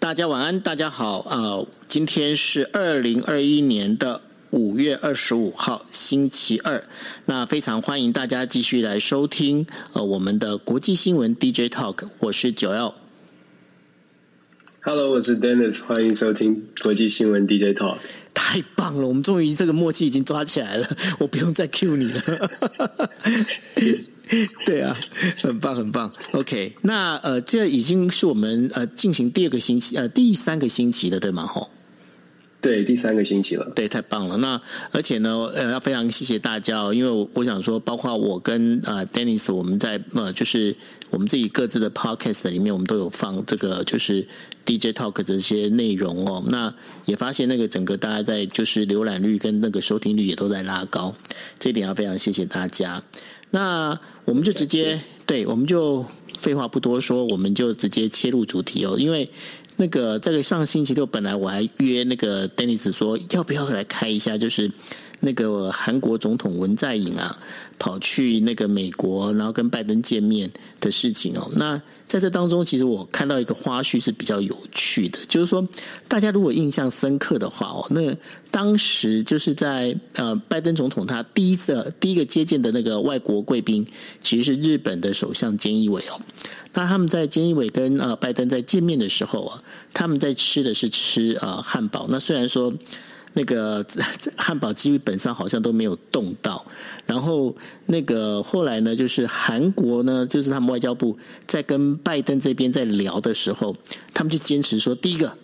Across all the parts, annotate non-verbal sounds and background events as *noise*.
大家晚安，大家好啊。呃今天是二零二一年的五月二十五号，星期二。那非常欢迎大家继续来收听呃我们的国际新闻 DJ Talk，我是九 L。Hello，我是 Dennis，欢迎收听国际新闻 DJ Talk。太棒了，我们终于这个默契已经抓起来了，我不用再 cue 你了。*laughs* *laughs* 对啊，很棒很棒。OK，那呃，这已经是我们呃进行第二个星期呃第三个星期了，对吗？吼。对，第三个星期了。对，太棒了。那而且呢，呃，要非常谢谢大家哦，因为我我想说，包括我跟呃 Dennis，我们在呃就是我们自己各自的 Podcast 里面，我们都有放这个就是 DJ Talk 的这些内容哦。那也发现那个整个大家在就是浏览率跟那个收听率也都在拉高，这一点要非常谢谢大家。那我们就直接对，我们就废话不多说，我们就直接切入主题哦，因为。那个在个上星期六，本来我还约那个 Dennis 说，要不要来开一下，就是那个韩国总统文在寅啊，跑去那个美国，然后跟拜登见面的事情哦。那在这当中，其实我看到一个花絮是比较有趣的，就是说大家如果印象深刻的话哦，那当时就是在呃拜登总统他第一次第一个接见的那个外国贵宾，其实是日本的首相菅义伟哦。那他们在菅义伟跟呃拜登在见面的时候啊，他们在吃的是吃呃汉堡。那虽然说那个 *laughs* 汉堡基本上好像都没有动到，然后那个后来呢，就是韩国呢，就是他们外交部在跟拜登这边在聊的时候，他们就坚持说，第一个，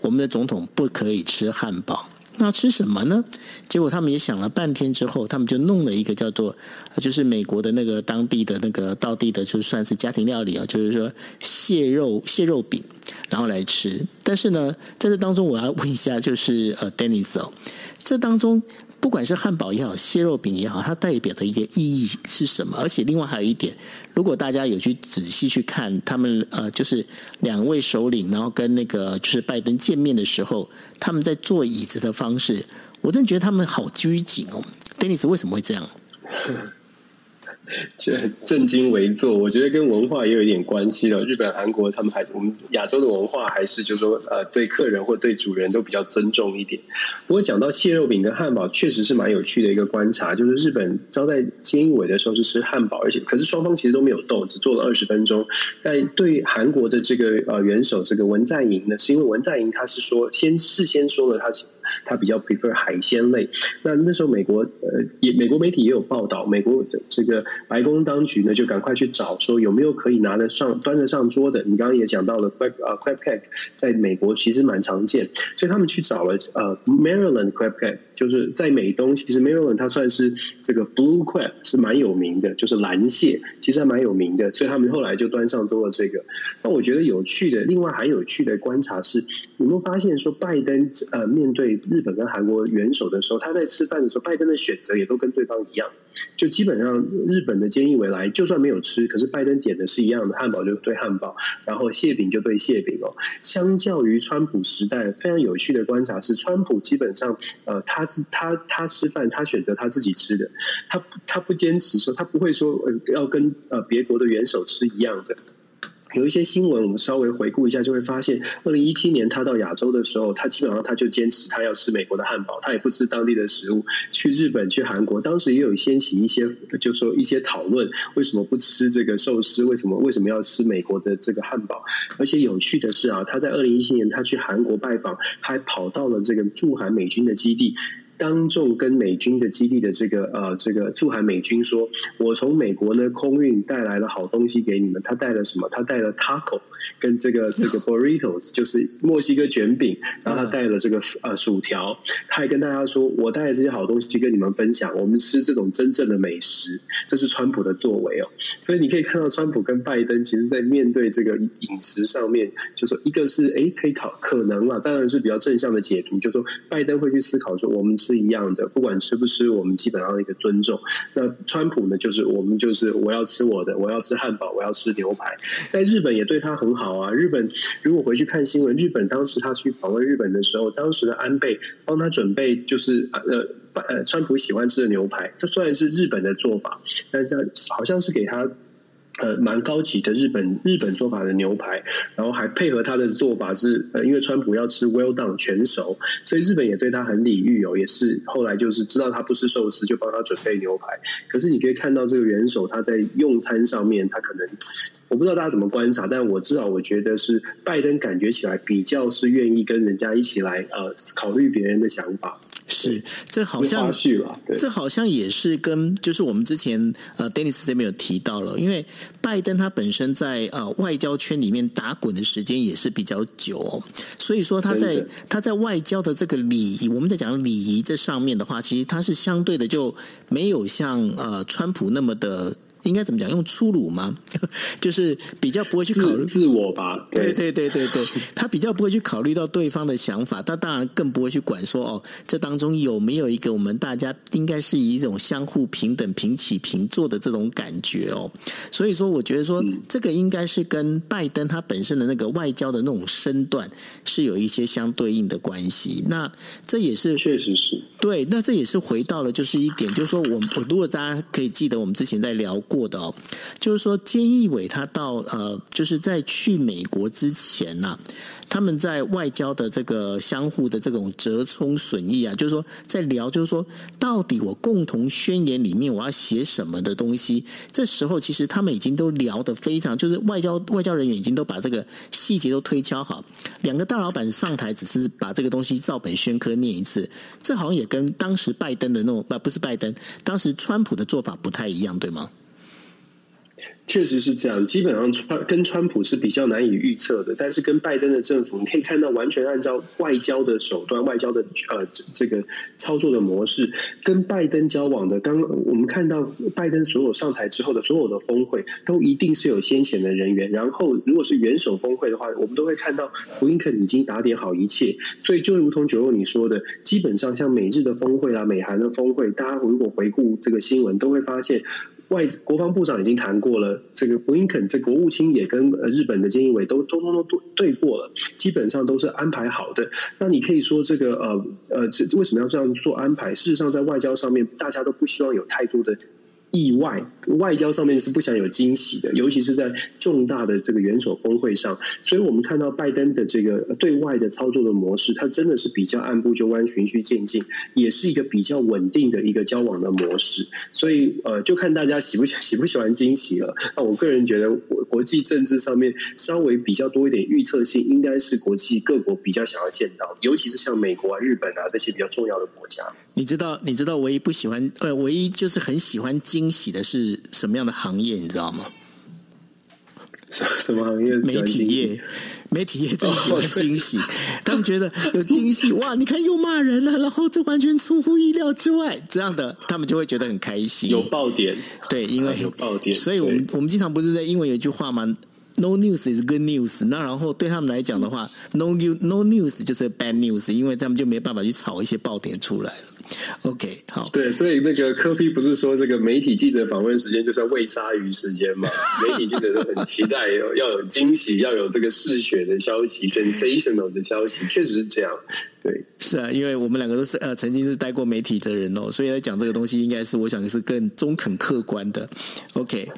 我们的总统不可以吃汉堡。那吃什么呢？结果他们也想了半天之后，他们就弄了一个叫做，就是美国的那个当地的那个道地的，就算是家庭料理啊，就是说蟹肉蟹肉饼，然后来吃。但是呢，在这当中我要问一下，就是呃，Dennis 哦，这当中。不管是汉堡也好，蟹肉饼也好，它代表的一个意义是什么？而且另外还有一点，如果大家有去仔细去看他们呃，就是两位首领，然后跟那个就是拜登见面的时候，他们在坐椅子的方式，我真的觉得他们好拘谨哦。Dennis 为什么会这样？*laughs* *laughs* 这正襟危坐，我觉得跟文化也有一点关系的。日本、韩国他们还我们亚洲的文化还是就是说呃，对客人或对主人都比较尊重一点。不过讲到蟹肉饼跟汉堡，确实是蛮有趣的一个观察。就是日本招待菅义伟的时候是吃汉堡，而且可是双方其实都没有动，只做了二十分钟。但对韩国的这个呃元首这个文在寅呢，是因为文在寅他是说先事先说了他他比较 prefer 海鲜类。那那时候美国呃也美国媒体也有报道，美国的这个。白宫当局呢，就赶快去找，说有没有可以拿得上、端得上桌的。你刚刚也讲到了，crab 啊，crab cake，在美国其实蛮常见，所以他们去找了呃，Maryland crab cake。就是在美东，其实 Maryland 它算是这个 blue crab 是蛮有名的，就是蓝蟹，其实还蛮有名的，所以他们后来就端上桌了这个。那我觉得有趣的，另外还有趣的观察是，有没有发现说拜登呃面对日本跟韩国元首的时候，他在吃饭的时候，拜登的选择也都跟对方一样，就基本上日本的菅义伟来，就算没有吃，可是拜登点的是一样的，汉堡就对汉堡，然后蟹饼就对蟹饼哦。相较于川普时代，非常有趣的观察是，川普基本上呃他是。他他吃饭，他选择他自己吃的，他他不坚持说，他不会说呃要跟呃别国的元首吃一样的。有一些新闻，我们稍微回顾一下，就会发现，二零一七年他到亚洲的时候，他基本上他就坚持他要吃美国的汉堡，他也不吃当地的食物。去日本、去韩国，当时也有掀起一些，就说一些讨论，为什么不吃这个寿司？为什么为什么要吃美国的这个汉堡？而且有趣的是啊，他在二零一七年他去韩国拜访，还跑到了这个驻韩美军的基地。当众跟美军的基地的这个呃这个驻韩美军说，我从美国呢空运带来了好东西给你们。他带了什么？他带了 taco 跟这个 *laughs* 这个 burritos，就是墨西哥卷饼。然后他带了这个呃薯条，他还跟大家说，我带了这些好东西跟你们分享，我们吃这种真正的美食。这是川普的作为哦。所以你可以看到，川普跟拜登其实在面对这个饮食上面，就说一个是哎可以考可能啊，当然是比较正向的解读，就说拜登会去思考说我们。是一样的，不管吃不吃，我们基本上一个尊重。那川普呢，就是我们就是我要吃我的，我要吃汉堡，我要吃牛排。在日本也对他很好啊。日本如果回去看新闻，日本当时他去访问日本的时候，当时的安倍帮他准备就是呃呃川普喜欢吃的牛排。这虽然是日本的做法，但是好像是给他。呃，蛮高级的日本日本做法的牛排，然后还配合他的做法是，呃，因为川普要吃 well done 全熟，所以日本也对他很礼遇哦，也是后来就是知道他不吃寿司，就帮他准备牛排。可是你可以看到这个元首他在用餐上面，他可能我不知道大家怎么观察，但我至少我觉得是拜登感觉起来比较是愿意跟人家一起来呃考虑别人的想法。是，这好像这好像也是跟就是我们之前呃，Dennis 这边有提到了，因为拜登他本身在呃外交圈里面打滚的时间也是比较久哦，所以说他在他在外交的这个礼仪，我们在讲礼仪这上面的话，其实他是相对的就没有像呃川普那么的。应该怎么讲？用粗鲁吗？*laughs* 就是比较不会去考虑自，我吧。对对对对对，他比较不会去考虑到对方的想法，他当然更不会去管说哦，这当中有没有一个我们大家应该是以一种相互平等、平起平坐的这种感觉哦。所以说，我觉得说这个应该是跟拜登他本身的那个外交的那种身段是有一些相对应的关系。那这也是确实是对。那这也是回到了就是一点，就是说我我如果大家可以记得，我们之前在聊过。过的哦，就是说，菅义伟他到呃，就是在去美国之前呐、他们在外交的这个相互的这种折冲损益啊，就是说在聊，就是说到底我共同宣言里面我要写什么的东西。这时候其实他们已经都聊得非常，就是外交外交人员已经都把这个细节都推敲好，两个大老板上台只是把这个东西照本宣科念一次。这好像也跟当时拜登的那种不不是拜登，当时川普的做法不太一样，对吗？确实是这样，基本上川跟川普是比较难以预测的，但是跟拜登的政府，你可以看到完全按照外交的手段、外交的呃这个操作的模式，跟拜登交往的。刚我们看到拜登所有上台之后的所有的峰会，都一定是有先前的人员。然后如果是元首峰会的话，我们都会看到布林肯已经打点好一切。所以就如同九六你说的，基本上像美日的峰会啊、美韩的峰会，大家如果回顾这个新闻，都会发现。外国防部长已经谈过了，这个布林肯这国务卿也跟日本的菅义伟都通通都对对过了，基本上都是安排好的。那你可以说这个呃呃，这为什么要这样做安排？事实上，在外交上面，大家都不希望有太多的。意外，外交上面是不想有惊喜的，尤其是在重大的这个元首峰会上。所以我们看到拜登的这个对外的操作的模式，它真的是比较按部就班、循序渐进，也是一个比较稳定的一个交往的模式。所以呃，就看大家喜不喜 *laughs* 喜不喜欢惊喜了。那我个人觉得，国国际政治上面稍微比较多一点预测性，应该是国际各国比较想要见到，尤其是像美国啊、日本啊这些比较重要的国家。你知道，你知道，唯一不喜欢呃，唯一就是很喜欢惊喜的是什么样的行业？你知道吗？什么行业？媒体业，媒体业最喜欢惊喜。他们觉得有惊喜，*laughs* 哇！你看又骂人了，然后这完全出乎意料之外，这样的他们就会觉得很开心。有爆点，对，因为有爆点，所以我们我们经常不是在英文有一句话吗？No news is good news。那然后对他们来讲的话，No news No news 就是 bad news，因为他们就没办法去炒一些爆点出来了。OK，好。对，所以那个柯 P 不是说这个媒体记者访问时间就是要喂鲨鱼时间嘛？*laughs* 媒体记者都很期待有要有惊喜，要有这个嗜血的消息，sensational 的消息，确实是这样。对，是啊，因为我们两个都是呃曾经是待过媒体的人哦，所以来讲这个东西应该是我想是更中肯客观的。OK。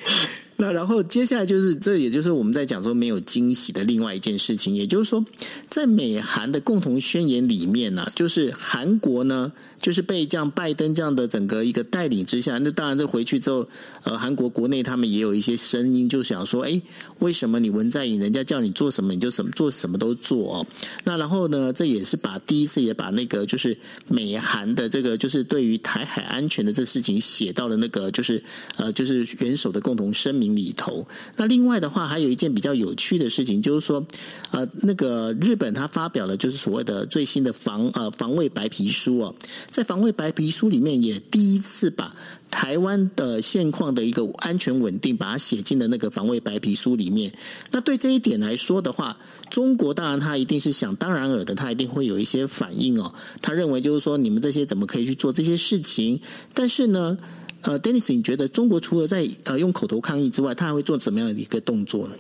那然后接下来就是，这也就是我们在讲说没有惊喜的另外一件事情，也就是说，在美韩的共同宣言里面呢、啊，就是韩国呢。就是被这样拜登这样的整个一个带领之下，那当然这回去之后，呃，韩国国内他们也有一些声音，就想说，哎，为什么你文在寅人家叫你做什么你就什么做什么都做哦？那然后呢，这也是把第一次也把那个就是美韩的这个就是对于台海安全的这事情写到了那个就是呃就是元首的共同声明里头。那另外的话，还有一件比较有趣的事情，就是说，呃，那个日本他发表了就是所谓的最新的防呃防卫白皮书哦，在防卫白皮书里面也第一次把台湾的现况的一个安全稳定，把它写进了那个防卫白皮书里面。那对这一点来说的话，中国当然他一定是想当然尔的，他一定会有一些反应哦。他认为就是说，你们这些怎么可以去做这些事情？但是呢，呃，Dennis，你觉得中国除了在呃用口头抗议之外，他还会做怎么样的一个动作呢？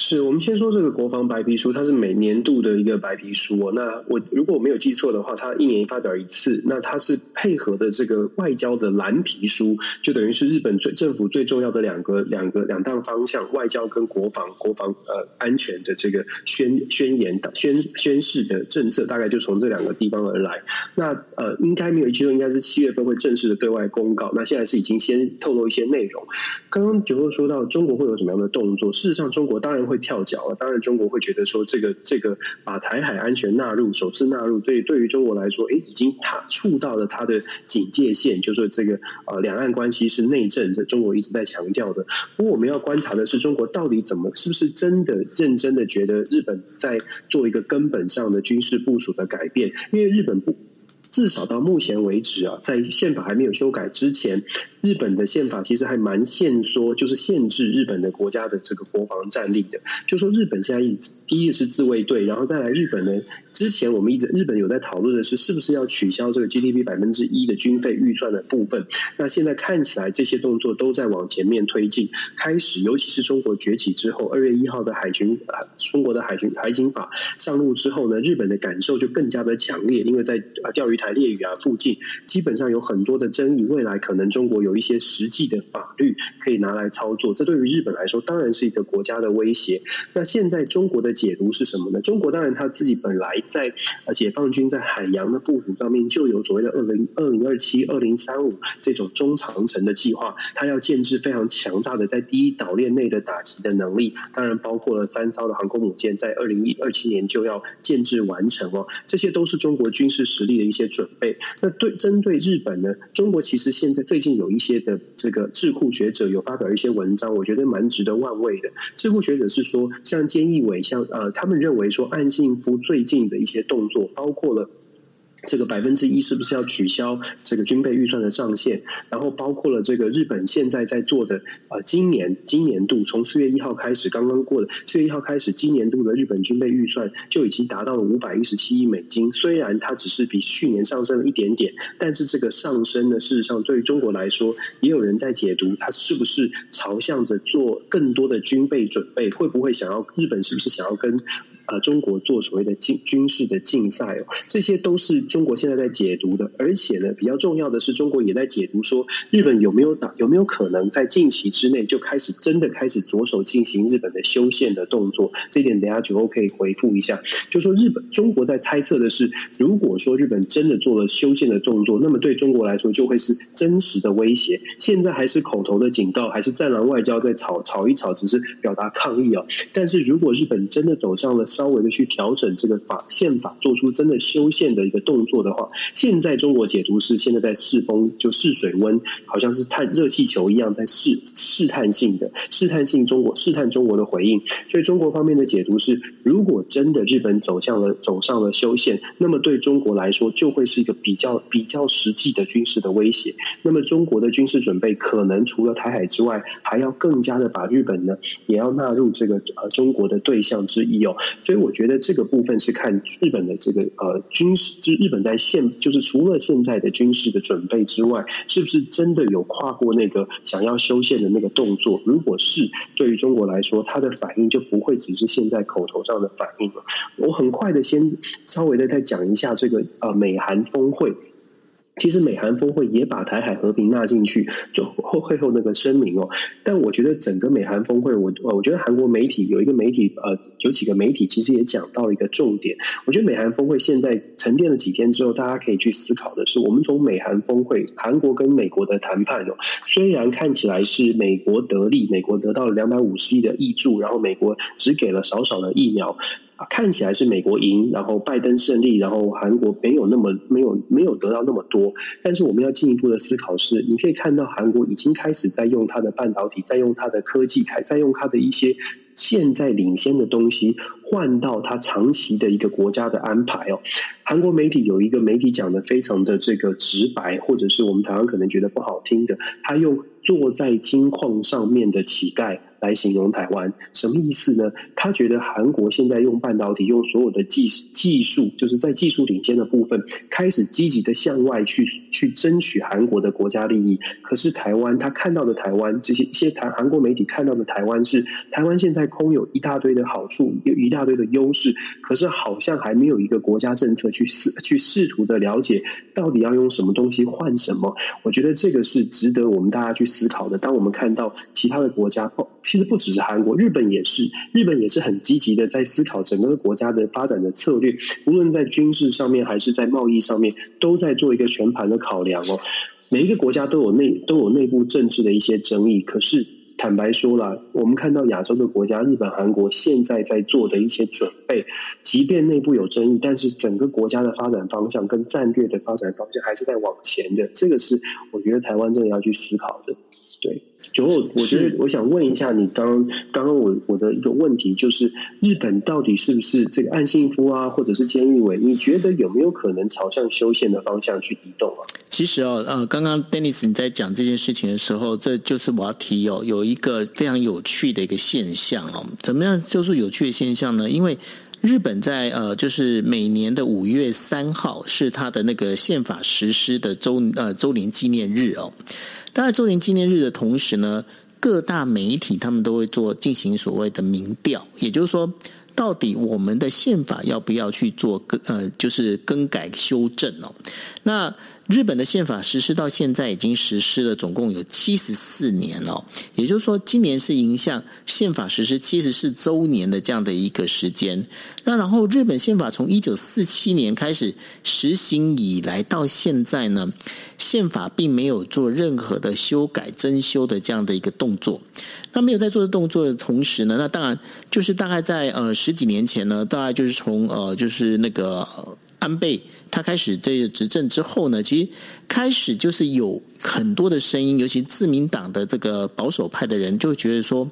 是我们先说这个国防白皮书，它是每年度的一个白皮书哦。那我如果我没有记错的话，它一年发表一次。那它是配合的这个外交的蓝皮书，就等于是日本最政府最重要的两个两个两大方向：外交跟国防国防呃安全的这个宣宣言宣宣示的政策，大概就从这两个地方而来。那呃，应该没有记错，应该是七月份会正式的对外公告。那现在是已经先透露一些内容。刚刚九六说到中国会有什么样的动作，事实上中国当然。会跳脚啊！当然，中国会觉得说，这个这个把台海安全纳入首次纳入，所以对于中国来说，诶，已经踏触到了它的警戒线，就是说这个呃，两岸关系是内政，这中国一直在强调的。不过，我们要观察的是，中国到底怎么，是不是真的认真的觉得日本在做一个根本上的军事部署的改变？因为日本不，至少到目前为止啊，在宪法还没有修改之前。日本的宪法其实还蛮限缩，就是限制日本的国家的这个国防战力的。就说日本现在一第一个是自卫队，然后再来日本呢，之前我们一直日本有在讨论的是，是不是要取消这个 GDP 百分之一的军费预算的部分。那现在看起来这些动作都在往前面推进，开始，尤其是中国崛起之后，二月一号的海军，中国的海军海警法上路之后呢，日本的感受就更加的强烈，因为在钓鱼台列屿啊附近，基本上有很多的争议，未来可能中国有。有一些实际的法律可以拿来操作，这对于日本来说当然是一个国家的威胁。那现在中国的解读是什么呢？中国当然他自己本来在解放军在海洋的部署上面就有所谓的二零二零二七、二零三五这种中长程的计划，它要建制非常强大的在第一岛链内的打击的能力，当然包括了三艘的航空母舰，在二零一二七年就要建制完成哦。这些都是中国军事实力的一些准备。那对针对日本呢？中国其实现在最近有一一些的这个智库学者有发表一些文章，我觉得蛮值得玩味的。智库学者是说，像菅义伟，像呃，他们认为说，岸信夫最近的一些动作，包括了。这个百分之一是不是要取消这个军备预算的上限？然后包括了这个日本现在在做的呃，今年今年度从四月一号开始刚刚过的四月一号开始，今年度的日本军备预算就已经达到了五百一十七亿美金。虽然它只是比去年上升了一点点，但是这个上升呢，事实上对于中国来说，也有人在解读它是不是朝向着做更多的军备准备？会不会想要日本是不是想要跟？呃，中国做所谓的军军事的竞赛哦，这些都是中国现在在解读的。而且呢，比较重要的是，中国也在解读说，日本有没有打，有没有可能在近期之内就开始真的开始着手进行日本的修宪的动作。这点等下九欧可以回复一下。就说日本，中国在猜测的是，如果说日本真的做了修宪的动作，那么对中国来说就会是真实的威胁。现在还是口头的警告，还是战狼外交在吵吵一吵，只是表达抗议啊。但是如果日本真的走上了，稍微的去调整这个法宪法，做出真的修宪的一个动作的话，现在中国解读是现在在试风，就试水温，好像是探热气球一样，在试试探性的试探性中国试探中国的回应。所以中国方面的解读是，如果真的日本走向了走上了修宪，那么对中国来说就会是一个比较比较实际的军事的威胁。那么中国的军事准备可能除了台海之外，还要更加的把日本呢也要纳入这个呃中国的对象之一哦。所以我觉得这个部分是看日本的这个呃军事，就是日本在现就是除了现在的军事的准备之外，是不是真的有跨过那个想要修宪的那个动作？如果是，对于中国来说，它的反应就不会只是现在口头上的反应了。我很快的先稍微的再讲一下这个呃美韩峰会。其实美韩峰会也把台海和平纳进去，就后会后那个声明哦。但我觉得整个美韩峰会，我我觉得韩国媒体有一个媒体呃，有几个媒体其实也讲到一个重点。我觉得美韩峰会现在沉淀了几天之后，大家可以去思考的是，我们从美韩峰会，韩国跟美国的谈判哦，虽然看起来是美国得利，美国得到了两百五十亿的挹注，然后美国只给了少少的疫苗。看起来是美国赢，然后拜登胜利，然后韩国没有那么没有没有得到那么多。但是我们要进一步的思考是，你可以看到韩国已经开始在用它的半导体，在用它的科技，还在用它的一些现在领先的东西换到它长期的一个国家的安排哦。韩国媒体有一个媒体讲的非常的这个直白，或者是我们台湾可能觉得不好听的，他用坐在金矿上面的乞丐。来形容台湾什么意思呢？他觉得韩国现在用半导体，用所有的技技术，就是在技术领先的部分，开始积极的向外去去争取韩国的国家利益。可是台湾，他看到的台湾，这些一些台韩国媒体看到的台湾是台湾现在空有一大堆的好处，有一大堆的优势，可是好像还没有一个国家政策去试去试图的了解到底要用什么东西换什么。我觉得这个是值得我们大家去思考的。当我们看到其他的国家其实不只是韩国，日本也是，日本也是很积极的在思考整个国家的发展的策略，无论在军事上面还是在贸易上面，都在做一个全盘的考量哦。每一个国家都有内都有内部政治的一些争议，可是坦白说了，我们看到亚洲的国家，日本、韩国现在在做的一些准备，即便内部有争议，但是整个国家的发展方向跟战略的发展方向还是在往前的，这个是我觉得台湾真的要去思考的，对。九后，我觉得我想问一下你刚刚刚我我的一个问题，就是日本到底是不是这个岸信夫啊，或者是菅义伟？你觉得有没有可能朝向修宪的方向去移动啊？其实哦，呃，刚刚 Dennis 你在讲这件事情的时候，这就是我要提哦，有一个非常有趣的一个现象哦。怎么样就是有趣的现象呢？因为日本在呃，就是每年的五月三号是他的那个宪法实施的周呃周年纪念日哦。在周年纪念日的同时呢，各大媒体他们都会做进行所谓的民调，也就是说，到底我们的宪法要不要去做更呃，就是更改修正哦？那。日本的宪法实施到现在已经实施了，总共有七十四年了。也就是说，今年是迎向宪法实施七十四周年的这样的一个时间。那然后，日本宪法从一九四七年开始实行以来到现在呢，宪法并没有做任何的修改、增修的这样的一个动作。那没有在做的动作的同时呢，那当然就是大概在呃十几年前呢，大概就是从呃就是那个安倍。他开始这个执政之后呢，其实开始就是有很多的声音，尤其自民党的这个保守派的人就觉得说，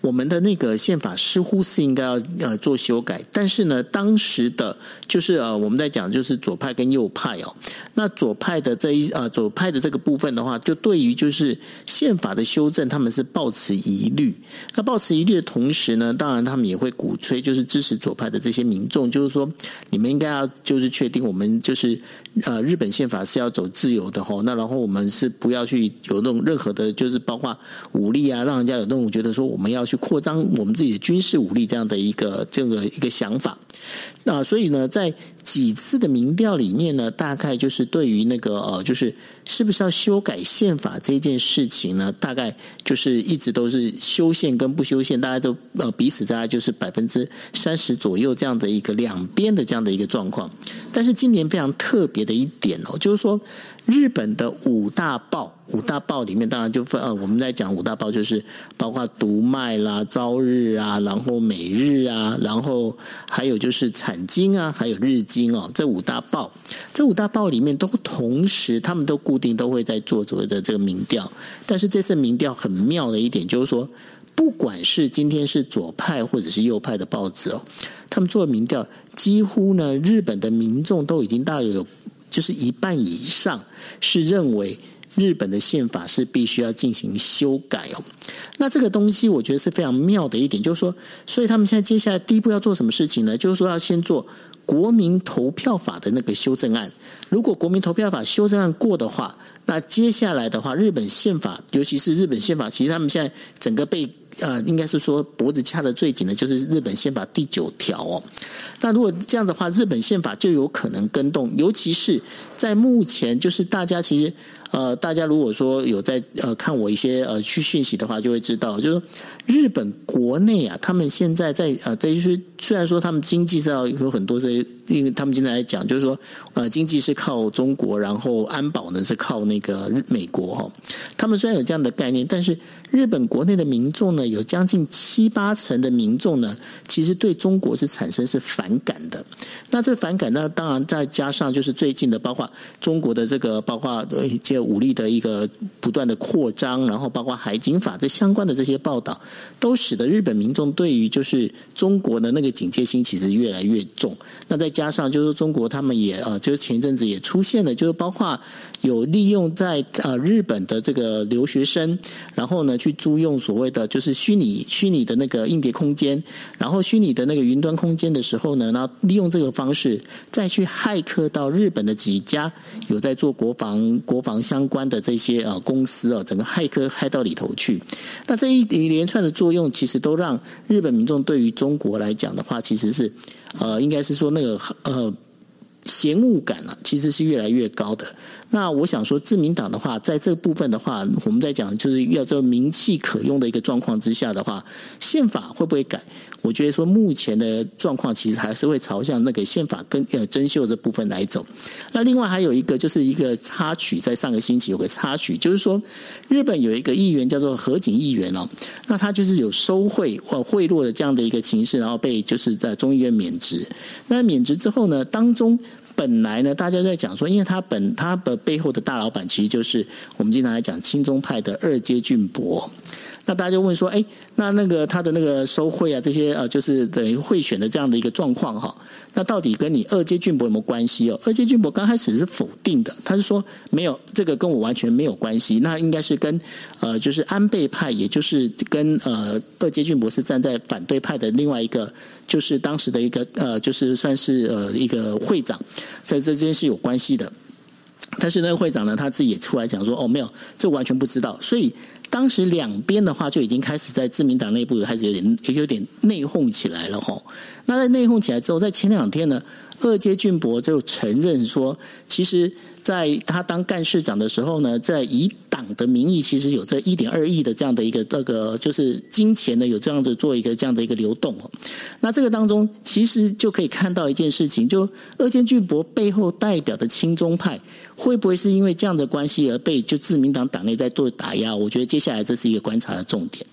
我们的那个宪法似乎是应该要呃做修改，但是呢，当时的就是呃我们在讲就是左派跟右派哦，那左派的这一呃左派的这个部分的话，就对于就是宪法的修正，他们是抱持疑虑。那抱持疑虑的同时呢，当然他们也会鼓吹，就是支持左派的这些民众，就是说你们应该要就是确定我们。就是呃，日本宪法是要走自由的吼，那然后我们是不要去有那种任何的，就是包括武力啊，让人家有那种觉得说我们要去扩张我们自己的军事武力这样的一个这个一个想法。那所以呢，在几次的民调里面呢，大概就是对于那个呃，就是是不是要修改宪法这件事情呢，大概就是一直都是修宪跟不修宪，大家都呃彼此大概就是百分之三十左右这样的一个两边的这样的一个状况。但是今年非常特别的一点哦，就是说。日本的五大报，五大报里面当然就分呃，我们在讲五大报，就是包括读卖啦、朝日啊，然后每日啊，然后还有就是产经啊，还有日经哦，这五大报，这五大报里面都同时，他们都固定都会在做所谓的这个民调。但是这次民调很妙的一点就是说，不管是今天是左派或者是右派的报纸哦，他们做的民调，几乎呢，日本的民众都已经大有。就是一半以上是认为日本的宪法是必须要进行修改哦。那这个东西我觉得是非常妙的一点，就是说，所以他们现在接下来第一步要做什么事情呢？就是说要先做国民投票法的那个修正案，如果国民投票法修正案过的话，那接下来的话，日本宪法，尤其是日本宪法，其实他们现在整个被呃，应该是说脖子掐得最紧的，就是日本宪法第九条哦。那如果这样的话，日本宪法就有可能更动，尤其是在目前，就是大家其实。呃，大家如果说有在呃看我一些呃去讯息的话，就会知道，就是日本国内啊，他们现在在呃，对，就是虽然说他们经济上有很多这些，因为他们现在来讲，就是说呃，经济是靠中国，然后安保呢是靠那个美国哈。他们虽然有这样的概念，但是日本国内的民众呢，有将近七八成的民众呢，其实对中国是产生是反感的。那这反感呢，当然再加上就是最近的，包括中国的这个，包括一些武力的一个不断的扩张，然后包括海警法这相关的这些报道，都使得日本民众对于就是中国的那个警戒心其实越来越重。那再加上就是中国他们也呃，就是前一阵子也出现了，就是包括有利用在呃日本的这个留学生，然后呢去租用所谓的就是虚拟虚拟的那个硬碟空间，然后虚拟的那个云端空间的时候呢，然后利用这个。方式再去骇客到日本的几家有在做国防国防相关的这些呃公司哦，整个骇客骇到里头去。那这一一连串的作用，其实都让日本民众对于中国来讲的话，其实是呃，应该是说那个呃嫌恶感啊，其实是越来越高的。那我想说，自民党的话，在这部分的话，我们在讲就是要这名气可用的一个状况之下的话，宪法会不会改？我觉得说目前的状况其实还是会朝向那个宪法跟呃增修的部分来走。那另外还有一个就是一个插曲，在上个星期有个插曲，就是说日本有一个议员叫做河井议员哦，那他就是有收贿或贿赂的这样的一个情势，然后被就是在众议院免职。那免职之后呢，当中本来呢大家在讲说，因为他本他的背后的大老板其实就是我们经常来讲亲中派的二阶俊博。那大家就问说，哎，那那个他的那个收贿啊，这些呃，就是等于贿选的这样的一个状况哈，那到底跟你二阶俊博有没有关系哦？二阶俊博刚开始是否定的，他是说没有，这个跟我完全没有关系。那应该是跟呃，就是安倍派，也就是跟呃二阶俊博是站在反对派的另外一个，就是当时的一个呃，就是算是呃一个会长，在这件事有关系的。但是那个会长呢，他自己也出来讲说，哦，没有，这完全不知道，所以。当时两边的话就已经开始在自民党内部开始有点有点内讧起来了吼。那在内讧起来之后，在前两天呢，二阶俊博就承认说，其实在他当干事长的时候呢，在以党的名义，其实有这一点二亿的这样的一个那个就是金钱呢，有这样子做一个这样的一个流动哦。那这个当中其实就可以看到一件事情，就二阶俊博背后代表的亲中派。会不会是因为这样的关系而被就自民党党内在做打压？我觉得接下来这是一个观察的重点。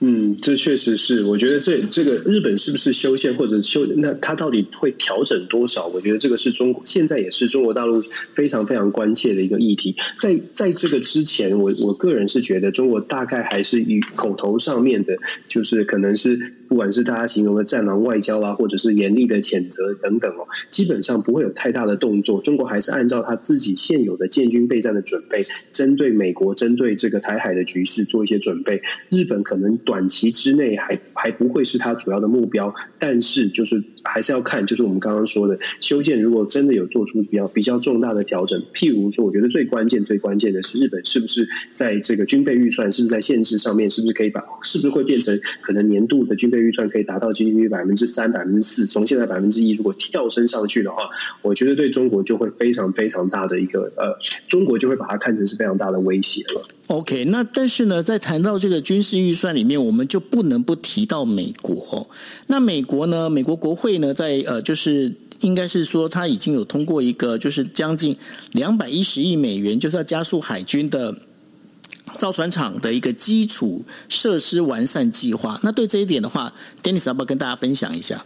嗯，这确实是。我觉得这这个日本是不是修宪或者修，那它到底会调整多少？我觉得这个是中国现在也是中国大陆非常非常关切的一个议题。在在这个之前，我我个人是觉得中国大概还是以口头上面的，就是可能是。不管是大家形容的战狼外交啊，或者是严厉的谴责等等哦，基本上不会有太大的动作。中国还是按照他自己现有的建军备战的准备，针对美国、针对这个台海的局势做一些准备。日本可能短期之内还还不会是他主要的目标，但是就是还是要看，就是我们刚刚说的修建，如果真的有做出比较比较重大的调整，譬如说，我觉得最关键、最关键的是日本是不是在这个军备预算，是不是在限制上面，是不是可以把，是不是会变成可能年度的军备。预算可以达到 GDP 百分之三、百分之四，从现在百分之一，如果跳升上去的话，我觉得对中国就会非常非常大的一个呃，中国就会把它看成是非常大的威胁了。OK，那但是呢，在谈到这个军事预算里面，我们就不能不提到美国。那美国呢，美国国会呢，在呃，就是应该是说，它已经有通过一个，就是将近两百一十亿美元，就是要加速海军的。造船厂的一个基础设施完善计划，那对这一点的话，Dennis 要不要跟大家分享一下？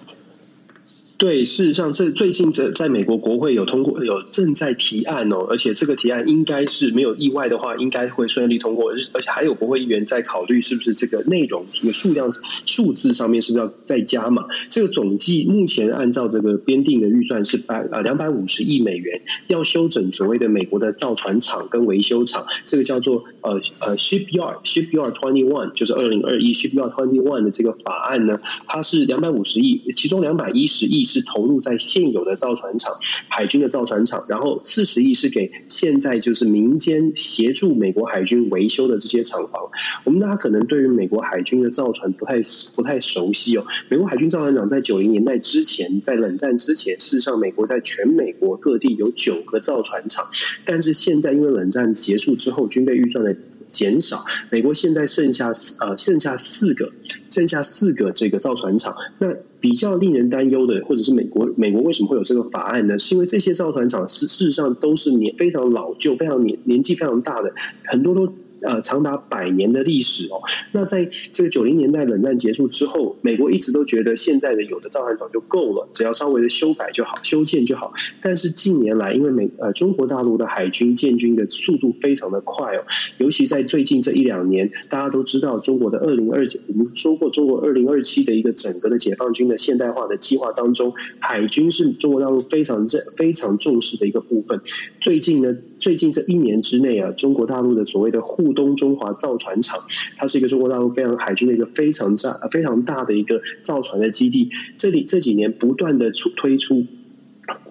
对，事实上，这最近这在美国国会有通过，有正在提案哦，而且这个提案应该是没有意外的话，应该会顺利通过，而且还有国会议员在考虑是不是这个内容、这个数量、数字上面是不是要再加码。这个总计目前按照这个编定的预算是百呃两百五十亿美元，要修整所谓的美国的造船厂跟维修厂，这个叫做呃呃 Shipyard Shipyard Twenty One，就是二零二一 Shipyard Twenty One 的这个法案呢，它是两百五十亿，其中两百一十亿。是投入在现有的造船厂、海军的造船厂，然后四十亿是给现在就是民间协助美国海军维修的这些厂房。我们大家可能对于美国海军的造船不太不太熟悉哦。美国海军造船厂在九零年代之前，在冷战之前，事实上美国在全美国各地有九个造船厂，但是现在因为冷战结束之后，军备预算的减少，美国现在剩下呃剩下四个，剩下四个这个造船厂。那比较令人担忧的，或者是美国美国为什么会有这个法案呢？是因为这些造船厂事事实上都是年非常老旧、非常年年纪非常大的，很多都。呃，长达百年的历史哦。那在这个九零年代冷战结束之后，美国一直都觉得现在的有的造船厂就够了，只要稍微的修改就好，修建就好。但是近年来，因为美呃中国大陆的海军建军的速度非常的快哦，尤其在最近这一两年，大家都知道中国的二零二九，我们说过中国二零二七的一个整个的解放军的现代化的计划当中，海军是中国大陆非常正非常重视的一个部分。最近呢，最近这一年之内啊，中国大陆的所谓的护东中华造船厂，它是一个中国大陆非常海军的一个非常大、非常大的一个造船的基地。这里这几年不断的出推出。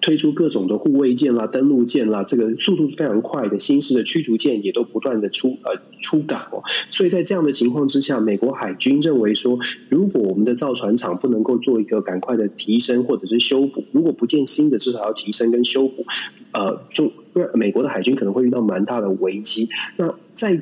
推出各种的护卫舰啦、登陆舰啦，这个速度是非常快的。新式的驱逐舰也都不断的出呃出港哦。所以在这样的情况之下，美国海军认为说，如果我们的造船厂不能够做一个赶快的提升或者是修补，如果不建新的，至少要提升跟修补，呃，就美国的海军可能会遇到蛮大的危机。那在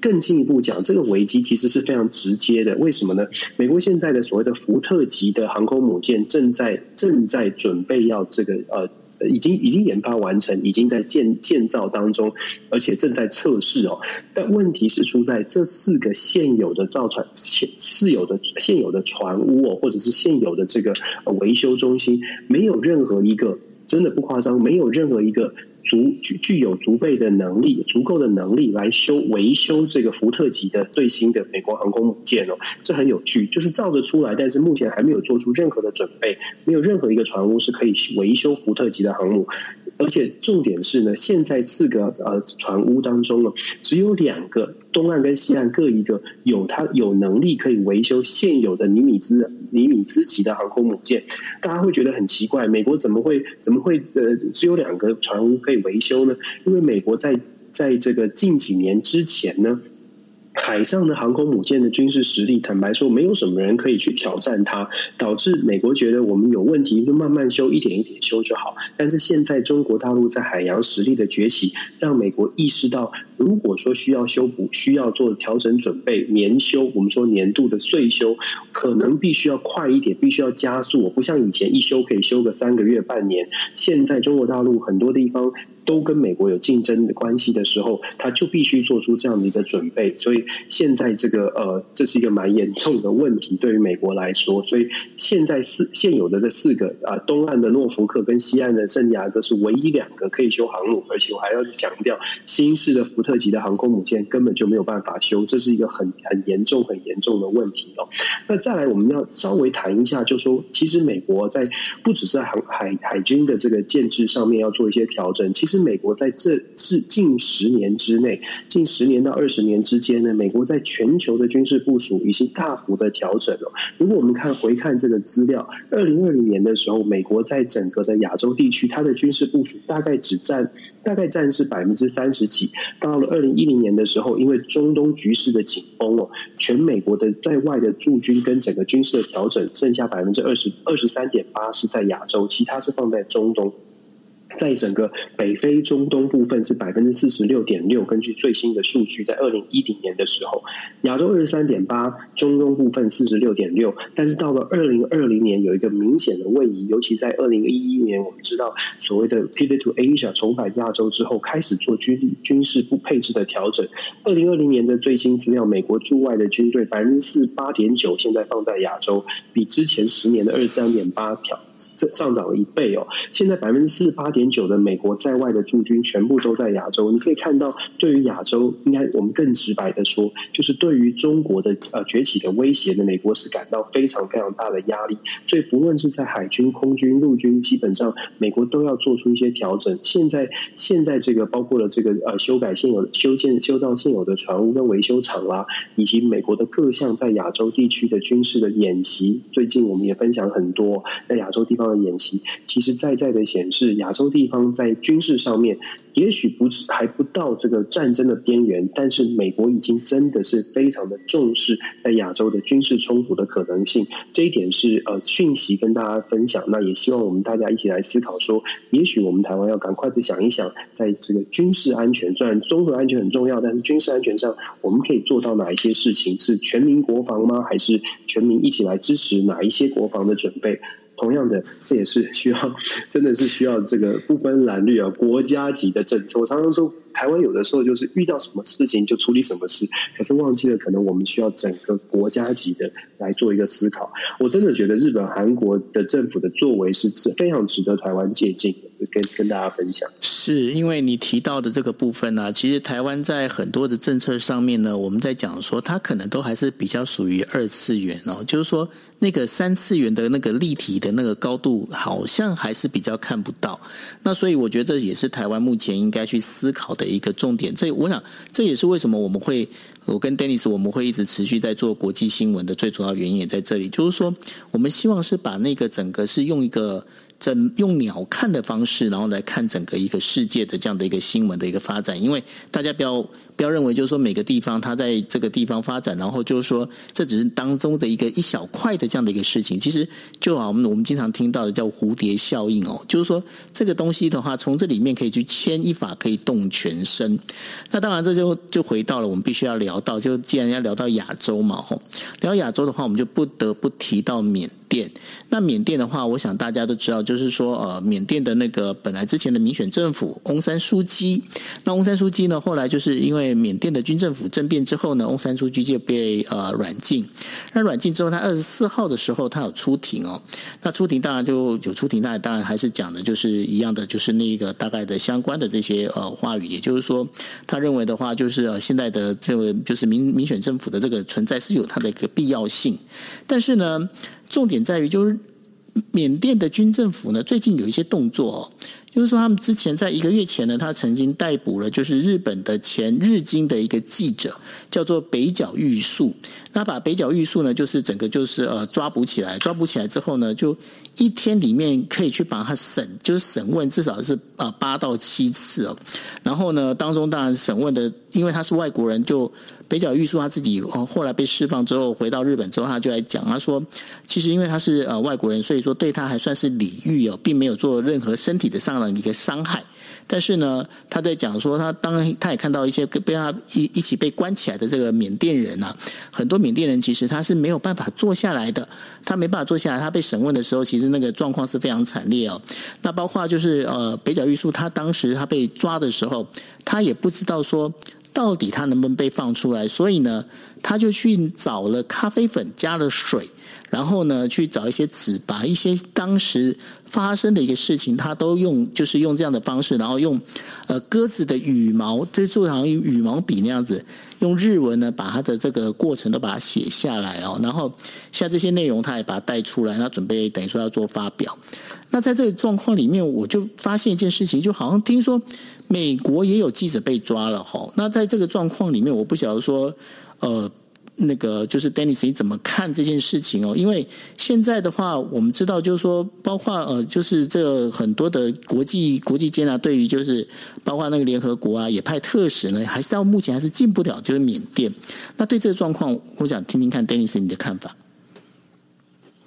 更进一步讲，这个危机其实是非常直接的。为什么呢？美国现在的所谓的福特级的航空母舰正在正在准备要这个呃，已经已经研发完成，已经在建建造当中，而且正在测试哦。但问题是出在这四个现有的造船现现有的现有的船坞哦，或者是现有的这个维修中心，没有任何一个真的不夸张，没有任何一个。足具具有足备的能力，足够的能力来修维修这个福特级的最新的美国航空母舰哦，这很有趣，就是造得出来，但是目前还没有做出任何的准备，没有任何一个船坞是可以维修福特级的航母。而且重点是呢，现在四个呃船坞当中呢，只有两个东岸跟西岸各一个有它有能力可以维修现有的尼米兹尼米兹级的航空母舰。大家会觉得很奇怪，美国怎么会怎么会呃只有两个船坞可以维修呢？因为美国在在这个近几年之前呢。海上的航空母舰的军事实力，坦白说，没有什么人可以去挑战它，导致美国觉得我们有问题就慢慢修，一点一点修就好。但是现在中国大陆在海洋实力的崛起，让美国意识到，如果说需要修补、需要做调整准备、年修，我们说年度的岁修，可能必须要快一点，必须要加速。不像以前一修可以修个三个月、半年，现在中国大陆很多地方。都跟美国有竞争的关系的时候，他就必须做出这样的一个准备。所以现在这个呃，这是一个蛮严重的问题，对于美国来说。所以现在四现有的这四个啊，东岸的诺福克跟西岸的圣地亚哥是唯一两个可以修航母，而且我还要强调，新式的福特级的航空母舰根本就没有办法修，这是一个很很严重、很严重的问题哦。那再来，我们要稍微谈一下，就说其实美国在不只是在航海海军的这个建制上面要做一些调整，其实。是美国在这是近十年之内，近十年到二十年之间呢，美国在全球的军事部署已经大幅的调整了。如果我们看回看这个资料，二零二零年的时候，美国在整个的亚洲地区，它的军事部署大概只占大概占是百分之三十几。到了二零一零年的时候，因为中东局势的紧绷哦，全美国的在外的驻军跟整个军事的调整，剩下百分之二十二十三点八是在亚洲，其他是放在中东。在整个北非中东部分是百分之四十六点六，根据最新的数据，在二零一零年的时候，亚洲二十三点八，中东部分四十六点六。但是到了二零二零年，有一个明显的位移，尤其在二零一一年，我们知道所谓的 Pivot to Asia 重返亚洲之后，开始做军军事不配置的调整。二零二零年的最新资料，美国驻外的军队百分之四十八点九，现在放在亚洲，比之前十年的二十三点八调上涨了一倍哦。现在百分之四十八点。点九的美国在外的驻军全部都在亚洲。你可以看到，对于亚洲，应该我们更直白的说，就是对于中国的呃崛起的威胁呢，美国是感到非常非常大的压力。所以，不论是在海军、空军、陆军，基本上美国都要做出一些调整。现在，现在这个包括了这个呃修改现有修建、修造现有的船坞跟维修厂啦，以及美国的各项在亚洲地区的军事的演习。最近我们也分享很多在亚洲地方的演习，其实在在的显示，亚洲地方在军事上面，也许不是还不到这个战争的边缘，但是美国已经真的是非常的重视在亚洲的军事冲突的可能性。这一点是呃讯息跟大家分享，那也希望我们大家一起来思考说，也许我们台湾要赶快的想一想，在这个军事安全，虽然综合安全很重要，但是军事安全上我们可以做到哪一些事情？是全民国防吗？还是全民一起来支持哪一些国防的准备？同样的，这也是需要，*laughs* 真的是需要这个不分蓝绿啊，国家级的政策。我常常说。台湾有的时候就是遇到什么事情就处理什么事，可是忘记了可能我们需要整个国家级的来做一个思考。我真的觉得日本、韩国的政府的作为是非常值得台湾借鉴的，跟跟大家分享。是因为你提到的这个部分呢、其实台湾在很多的政策上面呢，我们在讲说它可能都还是比较属于二次元哦，就是说那个三次元的那个立体的那个高度，好像还是比较看不到。那所以我觉得这也是台湾目前应该去思考的。的一个重点，这我想这也是为什么我们会，我跟 Dennis 我们会一直持续在做国际新闻的最主要原因也在这里，就是说我们希望是把那个整个是用一个。整用鸟看的方式，然后来看整个一个世界的这样的一个新闻的一个发展。因为大家不要不要认为，就是说每个地方它在这个地方发展，然后就是说这只是当中的一个一小块的这样的一个事情。其实就好，我们我们经常听到的叫蝴蝶效应哦，就是说这个东西的话，从这里面可以去牵一发，可以动全身。那当然，这就就回到了我们必须要聊到，就既然要聊到亚洲嘛，吼，聊亚洲的话，我们就不得不提到缅甸。那缅甸的话，我想大家都知道，就是说，呃，缅甸的那个本来之前的民选政府翁山苏姬，那翁山苏姬呢，后来就是因为缅甸的军政府政变之后呢，翁山苏姬就被呃软禁。那软禁之后，他二十四号的时候，他有出庭哦。那出庭当然就有出庭，那当然还是讲的就是一样的，就是那个大概的相关的这些呃话语，也就是说，他认为的话，就是呃现在的这个就是民民选政府的这个存在是有它的一个必要性，但是呢。重点在于，就是缅甸的军政府呢，最近有一些动作哦，就是说他们之前在一个月前呢，他曾经逮捕了就是日本的前日经的一个记者，叫做北角玉树。那把北角玉树呢，就是整个就是呃抓捕起来，抓捕起来之后呢，就一天里面可以去把他审，就是审问至少是呃八到七次哦。然后呢，当中当然审问的，因为他是外国人，就北角玉树他自己哦后来被释放之后回到日本之后，他就来讲，他说其实因为他是呃外国人，所以说对他还算是礼遇哦，并没有做任何身体的上的一个伤害。但是呢，他在讲说，他当然他也看到一些被他一一起被关起来的这个缅甸人啊，很多缅甸人其实他是没有办法坐下来的，他没办法坐下来。他被审问的时候，其实那个状况是非常惨烈哦。那包括就是呃，北角玉树他当时他被抓的时候，他也不知道说到底他能不能被放出来，所以呢，他就去找了咖啡粉，加了水。然后呢，去找一些纸，把一些当时发生的一个事情，他都用，就是用这样的方式，然后用呃鸽子的羽毛，这做好像羽毛笔那样子，用日文呢把他的这个过程都把它写下来哦。然后像这些内容，他也把它带出来，他准备等于说要做发表。那在这个状况里面，我就发现一件事情，就好像听说美国也有记者被抓了哈。那在这个状况里面，我不晓得说呃。那个就是 Dennis，你怎么看这件事情哦？因为现在的话，我们知道就是说，包括呃，就是这很多的国际国际间啊，对于就是包括那个联合国啊，也派特使呢，还是到目前还是进不了就是缅甸。那对这个状况，我想听听看 Dennis 你的看法。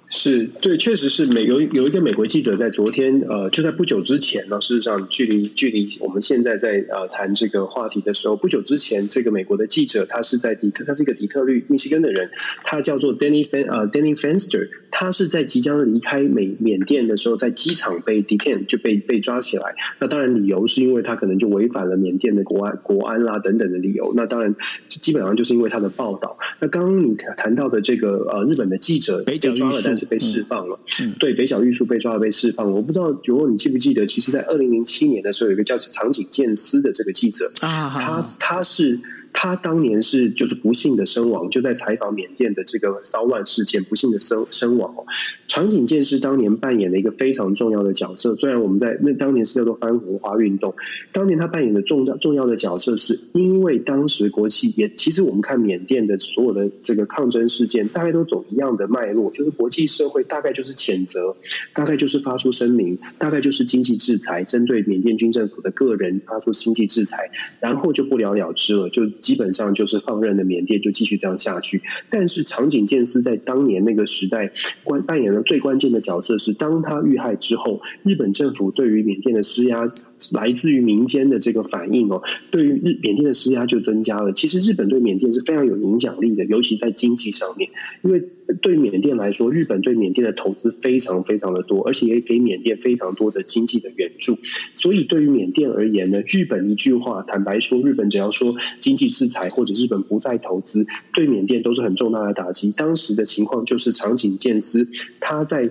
是对，确实是美有有一个美国记者在昨天呃，就在不久之前呢。事实上，距离距离我们现在在呃谈这个话题的时候，不久之前，这个美国的记者他是在底特，他是一个底特律密西根的人，他叫做 Danny Fan 呃 Danny Fenster，他是在即将离开美缅甸的时候，在机场被 detain 就被被抓起来。那当然理由是因为他可能就违反了缅甸的国安国安啦等等的理由。那当然基本上就是因为他的报道。那刚刚你谈到的这个呃日本的记者被抓了，但算是被释放了。对，北角玉树被抓了，被释放了。我不知道九欧，你记不记得？其实，在二零零七年的时候，有一个叫长井健司的这个记者啊，他他是。他当年是就是不幸的身亡，就在采访缅甸的这个骚乱事件，不幸的身身亡。长井健是当年扮演了一个非常重要的角色。虽然我们在那当年是叫做翻红花运动，当年他扮演的重要重要的角色，是因为当时国际也其实我们看缅甸的所有的这个抗争事件，大概都走一样的脉络，就是国际社会大概就是谴责，大概就是发出声明，大概就是经济制裁，针对缅甸军政府的个人发出经济制裁，然后就不了了之了，就。基本上就是放任的缅甸就继续这样下去，但是长井健司在当年那个时代关扮演了最关键的角色是，当他遇害之后，日本政府对于缅甸的施压。来自于民间的这个反应哦，对于日缅甸的施压就增加了。其实日本对缅甸是非常有影响力的，尤其在经济上面，因为对缅甸来说，日本对缅甸的投资非常非常的多，而且也给缅甸非常多的经济的援助。所以对于缅甸而言呢，日本一句话，坦白说，日本只要说经济制裁或者日本不再投资，对缅甸都是很重大的打击。当时的情况就是长井健司他在。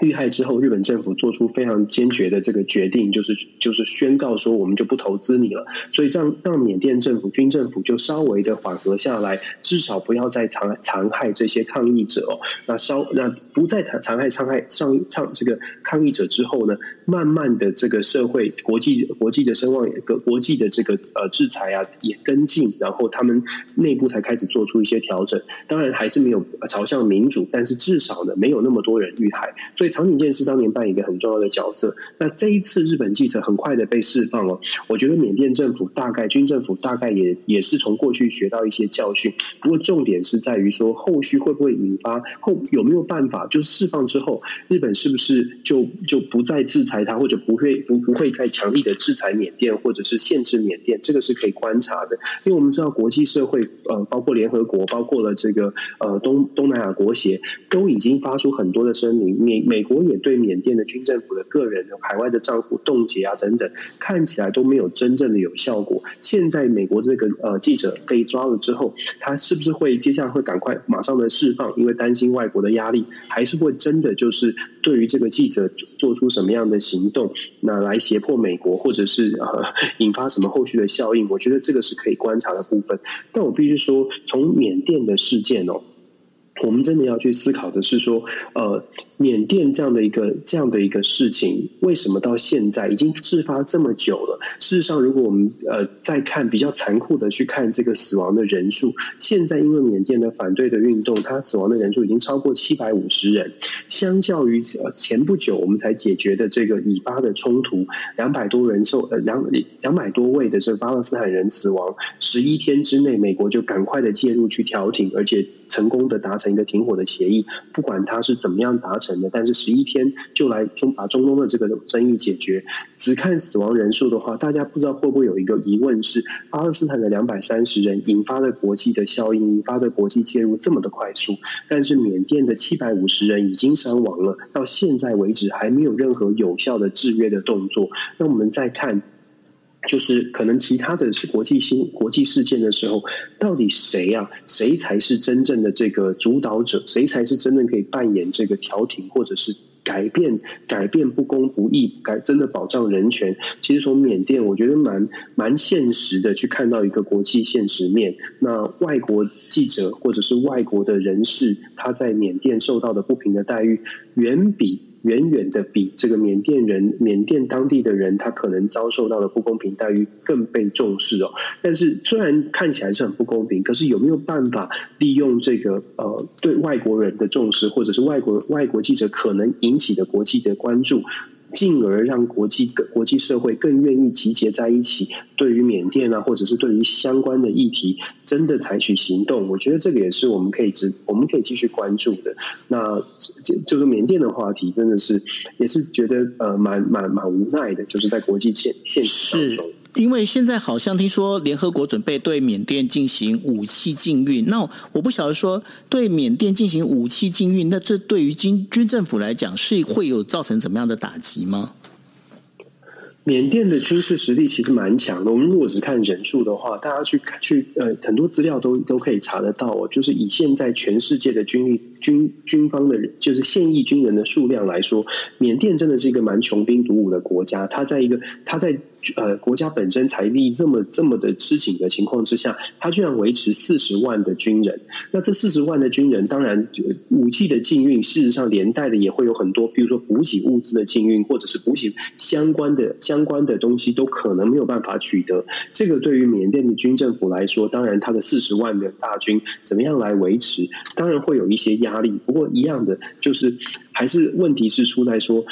遇害之后，日本政府做出非常坚决的这个决定，就是就是宣告说，我们就不投资你了。所以这样让缅甸政府军政府就稍微的缓和下来，至少不要再残残害这些抗议者。那稍那不再残残害伤害上上这个抗议者之后呢，慢慢的这个社会国际国际的声望也国国际的这个呃制裁啊也跟进，然后他们内部才开始做出一些调整。当然还是没有朝向民主，但是至少呢没有那么多人遇害。所以长井健司当年扮演一个很重要的角色。那这一次日本记者很快的被释放了，我觉得缅甸政府大概军政府大概也也是从过去学到一些教训。不过重点是在于说，后续会不会引发后有没有办法，就是释放之后，日本是不是就就不再制裁他，或者不会不不会再强力的制裁缅甸，或者是限制缅甸？这个是可以观察的。因为我们知道国际社会呃，包括联合国，包括了这个呃东东南亚国协，都已经发出很多的声明。美美国也对缅甸的军政府的个人的海外的账户冻结啊等等，看起来都没有真正的有效果。现在美国这个呃记者被抓了之后，他是不是会接下来会赶快马上的释放？因为担心外国的压力，还是会真的就是对于这个记者做出什么样的行动，那来胁迫美国，或者是呃引发什么后续的效应？我觉得这个是可以观察的部分。但我必须说，从缅甸的事件哦。我们真的要去思考的是说，呃，缅甸这样的一个这样的一个事情，为什么到现在已经事发这么久了？事实上，如果我们呃再看比较残酷的去看这个死亡的人数，现在因为缅甸的反对的运动，它死亡的人数已经超过七百五十人，相较于呃前不久我们才解决的这个以巴的冲突，两百多人受呃两两百多位的这巴勒斯坦人死亡，十一天之内，美国就赶快的介入去调停，而且成功的达成。一个停火的协议，不管它是怎么样达成的，但是十一天就来中把中东的这个争议解决。只看死亡人数的话，大家不知道会不会有一个疑问是：巴勒斯坦的两百三十人引发了国际的效应，引发的国际介入这么的快速，但是缅甸的七百五十人已经伤亡了，到现在为止还没有任何有效的制约的动作。那我们再看。就是可能其他的是国际新国际事件的时候，到底谁呀、啊？谁才是真正的这个主导者？谁才是真正可以扮演这个调停，或者是改变改变不公不义，改真的保障人权？其实从缅甸，我觉得蛮蛮现实的，去看到一个国际现实面。那外国记者或者是外国的人士，他在缅甸受到的不平的待遇，远比。远远的比这个缅甸人、缅甸当地的人，他可能遭受到的不公平待遇更被重视哦。但是虽然看起来是很不公平，可是有没有办法利用这个呃对外国人的重视，或者是外国外国记者可能引起的国际的关注？进而让国际国际社会更愿意集结在一起，对于缅甸啊，或者是对于相关的议题，真的采取行动。我觉得这个也是我们可以直，我们可以继续关注的。那这这个缅甸的话题，真的是也是觉得呃蛮蛮蛮无奈的，就是在国际现现实当中。因为现在好像听说联合国准备对缅甸进行武器禁运，那我不晓得说对缅甸进行武器禁运，那这对于军军政府来讲是会有造成怎么样的打击吗？缅甸的军事实力其实蛮强的。我们如果只看人数的话，大家去看去呃很多资料都都可以查得到哦。就是以现在全世界的军力军军方的人，就是现役军人的数量来说，缅甸真的是一个蛮穷兵黩武的国家。它在一个它在呃国家本身财力这么这么的吃紧的情况之下，他居然维持四十万的军人。那这四十万的军人，当然武器的禁运，事实上连带的也会有很多，比如说补给物资的禁运，或者是补给相关的。相关的东西都可能没有办法取得，这个对于缅甸的军政府来说，当然他的四十万的大军怎么样来维持，当然会有一些压力。不过一样的，就是还是问题是出在说。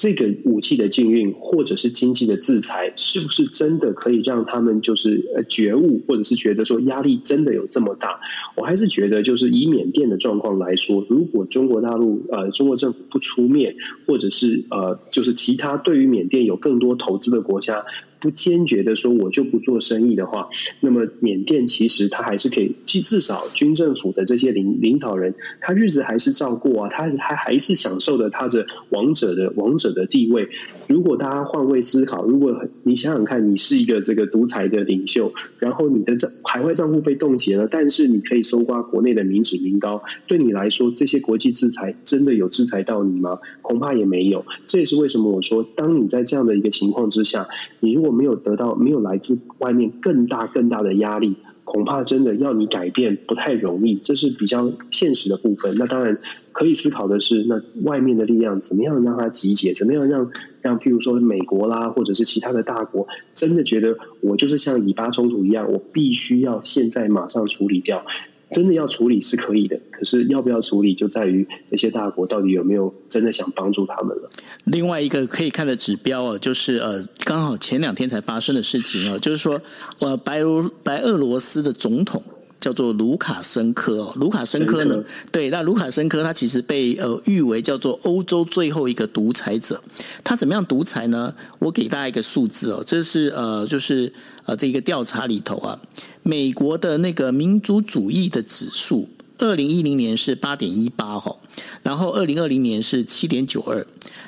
这个武器的禁运，或者是经济的制裁，是不是真的可以让他们就是呃觉悟，或者是觉得说压力真的有这么大？我还是觉得，就是以缅甸的状况来说，如果中国大陆呃中国政府不出面，或者是呃就是其他对于缅甸有更多投资的国家。不坚决的说，我就不做生意的话，那么缅甸其实他还是可以，至少军政府的这些领领导人，他日子还是照过啊，他他还是享受着他的王者的王者的地位。如果大家换位思考，如果你想想看，你是一个这个独裁的领袖，然后你的账海外账户被冻结了，但是你可以搜刮国内的民脂民膏，对你来说，这些国际制裁真的有制裁到你吗？恐怕也没有。这也是为什么我说，当你在这样的一个情况之下，你如果没有得到没有来自外面更大更大的压力，恐怕真的要你改变不太容易，这是比较现实的部分。那当然可以思考的是，那外面的力量怎么样让它集结？怎么样让让譬如说美国啦，或者是其他的大国，真的觉得我就是像以巴冲突一样，我必须要现在马上处理掉。真的要处理是可以的，可是要不要处理，就在于这些大国到底有没有真的想帮助他们了。另外一个可以看的指标啊，就是呃，刚好前两天才发生的事情啊，就是说，呃，白俄白俄罗斯的总统叫做卢卡申科哦，卢卡申科呢，对，那卢卡申科他其实被呃誉为叫做欧洲最后一个独裁者。他怎么样独裁呢？我给大家一个数字哦，这是呃，就是呃，这一个调查里头啊。美国的那个民族主义的指数，二零一零年是八点一八哈，然后二零二零年是七点九二。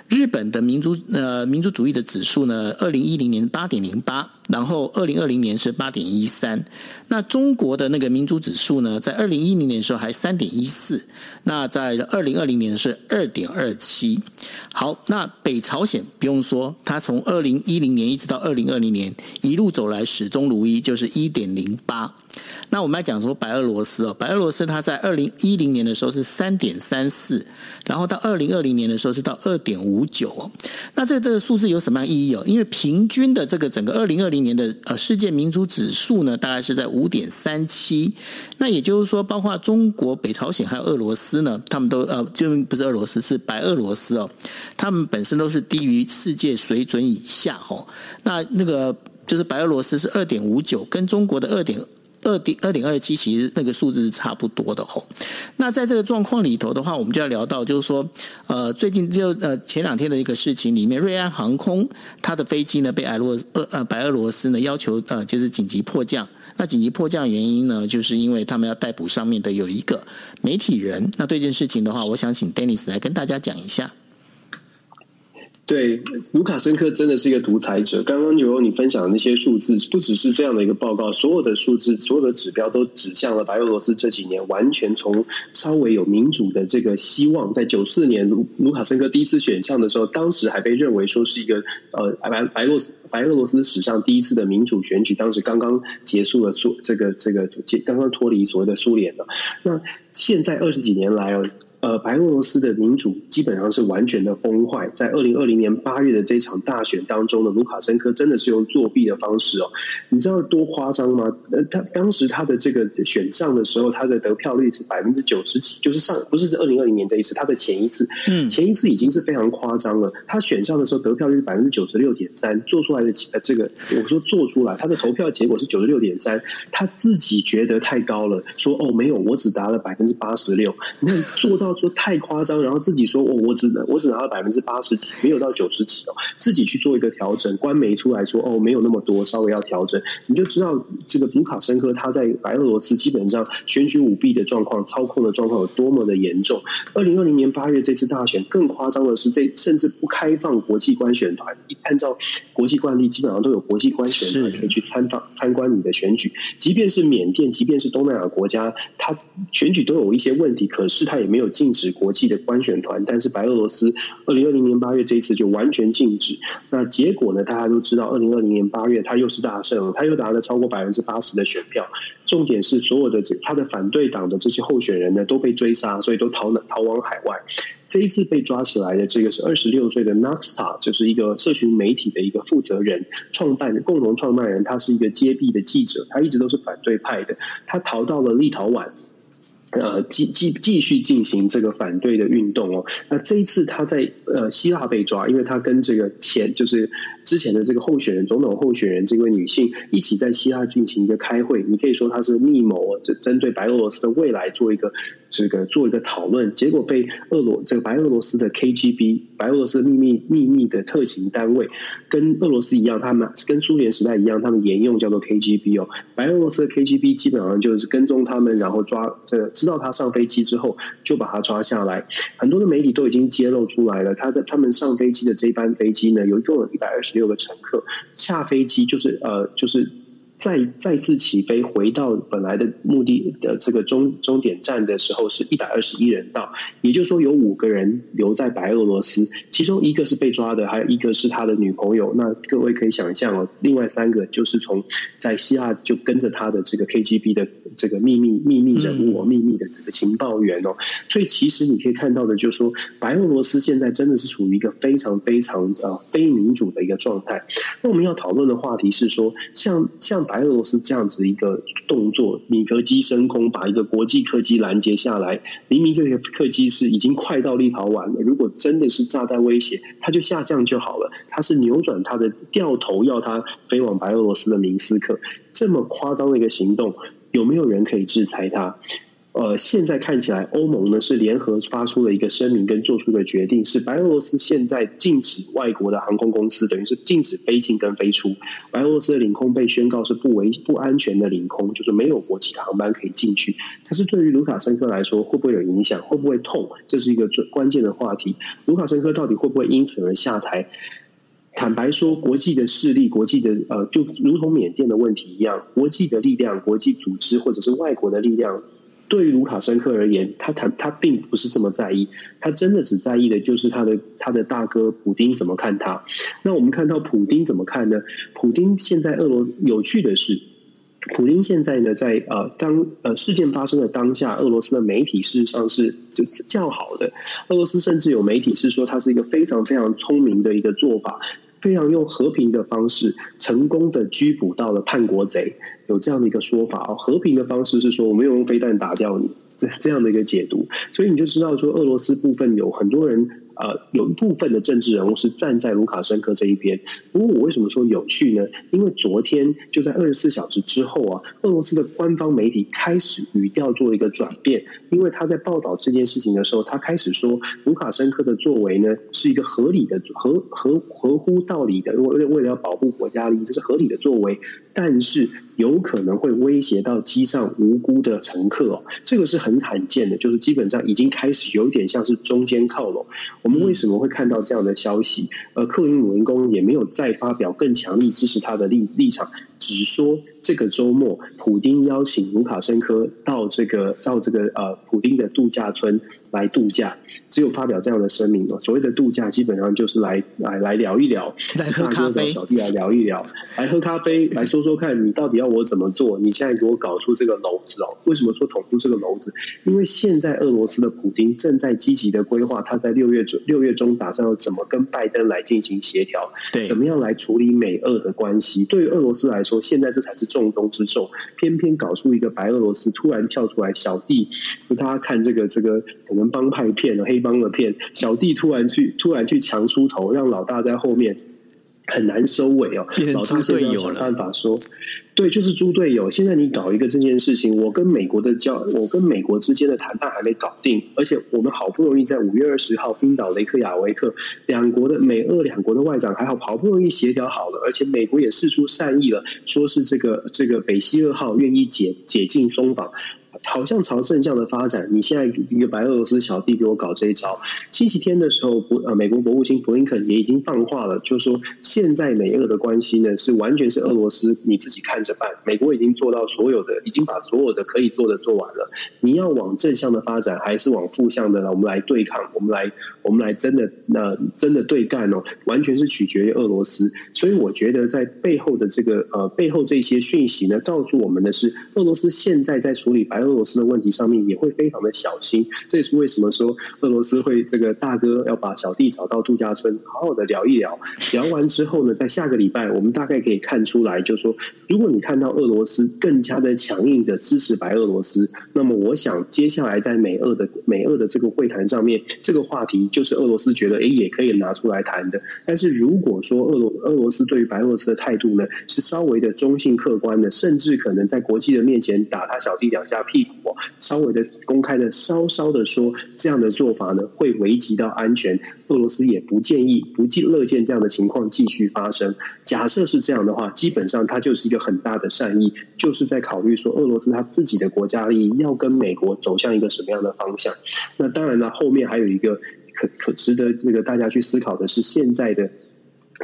日本的民族呃民族主义的指数呢，二零一零年八点零八，然后二零二零年是八点一三。那中国的那个民族指数呢，在二零一零年的时候还三点一四，那在二零二零年是二点二七。好，那北朝鲜不用说，它从二零一零年一直到二零二零年一路走来始终如一，就是一点零八。那我们来讲说白俄罗斯哦，白俄罗斯它在二零一零年的时候是三点三四，然后到二零二零年的时候是到二点五九哦。那这个数字有什么样意义哦？因为平均的这个整个二零二零年的呃世界民主指数呢，大概是在五点三七。那也就是说，包括中国、北朝鲜还有俄罗斯呢，他们都呃就不是俄罗斯，是白俄罗斯哦，他们本身都是低于世界水准以下哦。那那个就是白俄罗斯是二点五九，跟中国的二点。二点二点二七，其实那个数字是差不多的吼。那在这个状况里头的话，我们就要聊到，就是说，呃，最近就呃前两天的一个事情里面，瑞安航空它的飞机呢被白俄呃呃白俄罗斯呢要求呃就是紧急迫降。那紧急迫降原因呢，就是因为他们要逮捕上面的有一个媒体人。那这件事情的话，我想请 Dennis 来跟大家讲一下。对，卢卡申科真的是一个独裁者。刚刚有你分享的那些数字，不只是这样的一个报告，所有的数字、所有的指标都指向了白俄罗斯这几年完全从稍微有民主的这个希望。在九四年卢卢卡申科第一次选上的时候，当时还被认为说是一个呃白白俄白俄罗斯史上第一次的民主选举，当时刚刚结束了苏这个这个刚刚脱离所谓的苏联了。那现在二十几年来哦。呃，白俄罗斯的民主基本上是完全的崩坏。在二零二零年八月的这场大选当中呢，卢卡申科真的是用作弊的方式哦，你知道多夸张吗？呃，他当时他的这个选上的时候，他的得票率是百分之九十几，就是上不是是二零二零年这一次，他的前一次，嗯，前一次已经是非常夸张了。他选上的时候得票率是百分之九十六点三，做出来的呃这个我说做出来，他的投票结果是九十六点三，他自己觉得太高了，说哦没有，我只达了百分之八十六，你看做到。到说太夸张，然后自己说我我只能我只拿到百分之八十几，没有到九十几哦，自己去做一个调整，官媒出来说哦没有那么多，稍微要调整，你就知道这个卢卡申科他在白俄罗斯基本上选举舞弊的状况、操控的状况有多么的严重。二零二零年八月这次大选更夸张的是，这甚至不开放国际观选团，按照国际惯例，基本上都有国际观选团可以去参访参观你的选举，即便是缅甸，即便是东南亚国家，他选举都有一些问题，可是他也没有禁止国际的观选团。但是白俄罗斯二零二零年八月这一次就完全禁止。那结果呢？大家都知道，二零二零年八月他又是大胜，他又拿了超过百分之八十的选票。重点是所有的这他的反对党的这些候选人呢都被追杀，所以都逃逃往海外。这一次被抓起来的这个是二十六岁的 Naxta，就是一个社群媒体的一个负责人、创办人、共同创办人。他是一个揭弊的记者，他一直都是反对派的。他逃到了立陶宛。呃，继继继续进行这个反对的运动哦。那这一次他在呃希腊被抓，因为他跟这个前就是之前的这个候选人、总统候选人这位女性一起在希腊进行一个开会。你可以说他是密谋，这针对白俄罗斯的未来做一个这个做一个讨论。结果被俄罗这个白俄罗斯的 KGB，白俄罗斯秘密秘密的特勤单位，跟俄罗斯一样，他们跟苏联时代一样，他们沿用叫做 KGB 哦。白俄罗斯的 KGB 基本上就是跟踪他们，然后抓这个。知道他上飞机之后，就把他抓下来。很多的媒体都已经揭露出来了。他在他们上飞机的这一班飞机呢，有一共有一百二十六个乘客。下飞机就是呃，就是。再再次起飞回到本来的目的的这个终终点站的时候，是一百二十一人到，也就是说有五个人留在白俄罗斯，其中一个是被抓的，还有一个是他的女朋友。那各位可以想象哦，另外三个就是从在希腊就跟着他的这个 KGB 的这个秘密秘密人物、哦秘密的这个情报员哦。所以其实你可以看到的，就是说白俄罗斯现在真的是处于一个非常非常呃非民主的一个状态。那我们要讨论的话题是说，像像。白俄罗斯这样子一个动作，米格机升空，把一个国际客机拦截下来。明明这个客机是已经快到立陶宛了，如果真的是炸弹威胁，它就下降就好了。它是扭转它的掉头，要它飞往白俄罗斯的明斯克，这么夸张的一个行动，有没有人可以制裁它？呃，现在看起来，欧盟呢是联合发出了一个声明，跟做出的决定是，白俄罗斯现在禁止外国的航空公司，等于是禁止飞进跟飞出。白俄罗斯的领空被宣告是不为不安全的领空，就是没有国际的航班可以进去。但是对于卢卡申科来说，会不会有影响？会不会痛？这是一个最关键的话题。卢卡申科到底会不会因此而下台？坦白说，国际的势力，国际的呃，就如同缅甸的问题一样，国际的力量、国际组织或者是外国的力量。对于卢卡申科而言，他谈他并不是这么在意，他真的只在意的就是他的他的大哥普丁怎么看他。那我们看到普丁怎么看呢？普丁现在俄罗有趣的是，普丁现在呢在呃当呃事件发生的当下，俄罗斯的媒体事实上是就较好的。俄罗斯甚至有媒体是说，他是一个非常非常聪明的一个做法。非常用和平的方式，成功的拘捕到了叛国贼，有这样的一个说法哦。和平的方式是说，我没有用飞弹打掉你，这这样的一个解读，所以你就知道说，俄罗斯部分有很多人。呃，有一部分的政治人物是站在卢卡申科这一边。不过，我为什么说有趣呢？因为昨天就在二十四小时之后啊，俄罗斯的官方媒体开始语调做一个转变。因为他在报道这件事情的时候，他开始说卢卡申科的作为呢是一个合理的、合合合乎道理的，为为了要保护国家利益，这是合理的作为。但是有可能会威胁到机上无辜的乘客哦，这个是很罕见的，就是基本上已经开始有点像是中间靠拢。我们为什么会看到这样的消息？呃，克林姆林宫也没有再发表更强力支持他的立立场，只说。这个周末，普丁邀请卢卡申科到这个到这个呃普丁的度假村来度假，只有发表这样的声明。所谓的度假，基本上就是来来来聊一聊，来喝咖啡，小弟来聊一聊，来喝咖啡，*laughs* 来说说看你到底要我怎么做？你现在给我搞出这个篓子哦？为什么说捅出这个篓子？因为现在俄罗斯的普丁正在积极的规划，他在六月中六月中打算要怎么跟拜登来进行协调，对，怎么样来处理美俄的关系？对于俄罗斯来说，现在这才是。重中之重，偏偏搞出一个白俄罗斯突然跳出来，小弟就大家看这个这个可能帮派片黑帮的片，小弟突然去突然去强出头，让老大在后面很难收尾哦。老大现在要想办法说，对，就是猪队友。现在你搞一个这件事情，我跟美国的交，我跟美国之间的谈判还没搞定，而且我们好不容易在五月二十号冰岛雷克雅维克两国的美俄两国的外长还好，好不容易协调好了，而且美国也示出善意了，说是这个这个北溪二号愿意解解禁松绑。好像朝正向的发展，你现在一个白俄罗斯小弟给我搞这一招。星期天的时候，不呃，美国国务卿布林肯也已经放话了，就说现在美俄的关系呢是完全是俄罗斯你自己看着办。美国已经做到所有的，已经把所有的可以做的做完了。你要往正向的发展，还是往负向的呢？我们来对抗，我们来我们来真的呃真的对干哦，完全是取决于俄罗斯。所以我觉得在背后的这个呃背后这些讯息呢，告诉我们的是俄罗斯现在在处理白俄。罗斯的问题上面也会非常的小心，这也是为什么说俄罗斯会这个大哥要把小弟找到度假村，好好的聊一聊。聊完之后呢，在下个礼拜，我们大概可以看出来，就是说，如果你看到俄罗斯更加的强硬的支持白俄罗斯，那么我想接下来在美俄的美俄的这个会谈上面，这个话题就是俄罗斯觉得诶也可以拿出来谈的。但是如果说俄罗俄罗斯对于白俄罗斯的态度呢，是稍微的中性客观的，甚至可能在国际的面前打他小弟两下屁。稍微的公开的稍稍的说，这样的做法呢，会危及到安全。俄罗斯也不建议、不计乐见这样的情况继续发生。假设是这样的话，基本上它就是一个很大的善意，就是在考虑说，俄罗斯他自己的国家利益要跟美国走向一个什么样的方向。那当然了，后面还有一个可可值得这个大家去思考的是，现在的。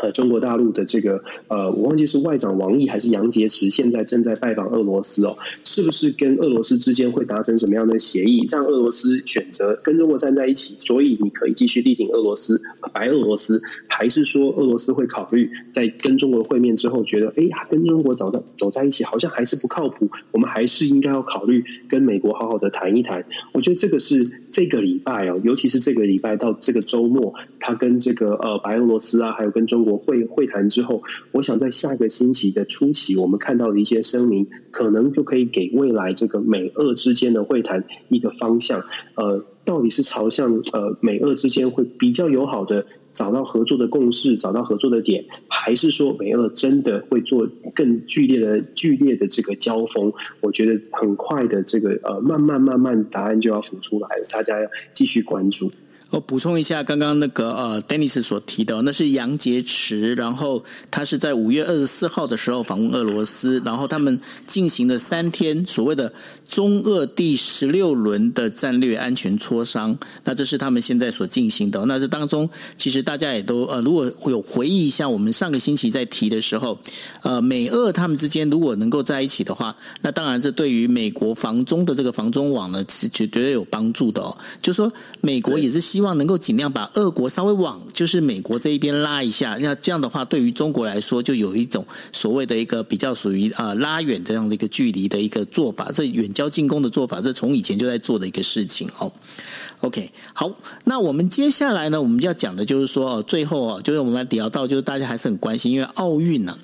呃，中国大陆的这个呃，我忘记是外长王毅还是杨洁篪，现在正在拜访俄罗斯哦，是不是跟俄罗斯之间会达成什么样的协议，让俄罗斯选择跟中国站在一起？所以你可以继续力挺俄罗斯，白俄罗斯，还是说俄罗斯会考虑在跟中国会面之后，觉得哎呀，跟中国走在走在一起好像还是不靠谱，我们还是应该要考虑跟美国好好的谈一谈。我觉得这个是这个礼拜哦，尤其是这个礼拜到这个周末，他跟这个呃白俄罗斯啊，还有跟中国。会会谈之后，我想在下个星期的初期，我们看到的一些声明，可能就可以给未来这个美俄之间的会谈一个方向。呃，到底是朝向呃美俄之间会比较友好的找到合作的共识，找到合作的点，还是说美俄真的会做更剧烈的剧烈的这个交锋？我觉得很快的这个呃慢慢慢慢答案就要浮出来了，大家要继续关注。我补充一下，刚刚那个呃，Dennis 所提的，那是杨洁篪，然后他是在五月二十四号的时候访问俄罗斯，然后他们进行了三天所谓的中俄第十六轮的战略安全磋商，那这是他们现在所进行的。那这当中，其实大家也都呃，如果有回忆一下，我们上个星期在提的时候，呃，美俄他们之间如果能够在一起的话，那当然是对于美国防中的这个防中网呢，是绝对有帮助的哦。就说美国也是希希望能够尽量把俄国稍微往就是美国这一边拉一下，那这样的话，对于中国来说，就有一种所谓的一个比较属于啊拉远这样的一个距离的一个做法，这远。交进攻的做法，这从以前就在做的一个事情哦。OK，好，那我们接下来呢，我们就要讲的就是说，最后啊，就是我们来聊到，就是大家还是很关心，因为奥运呢、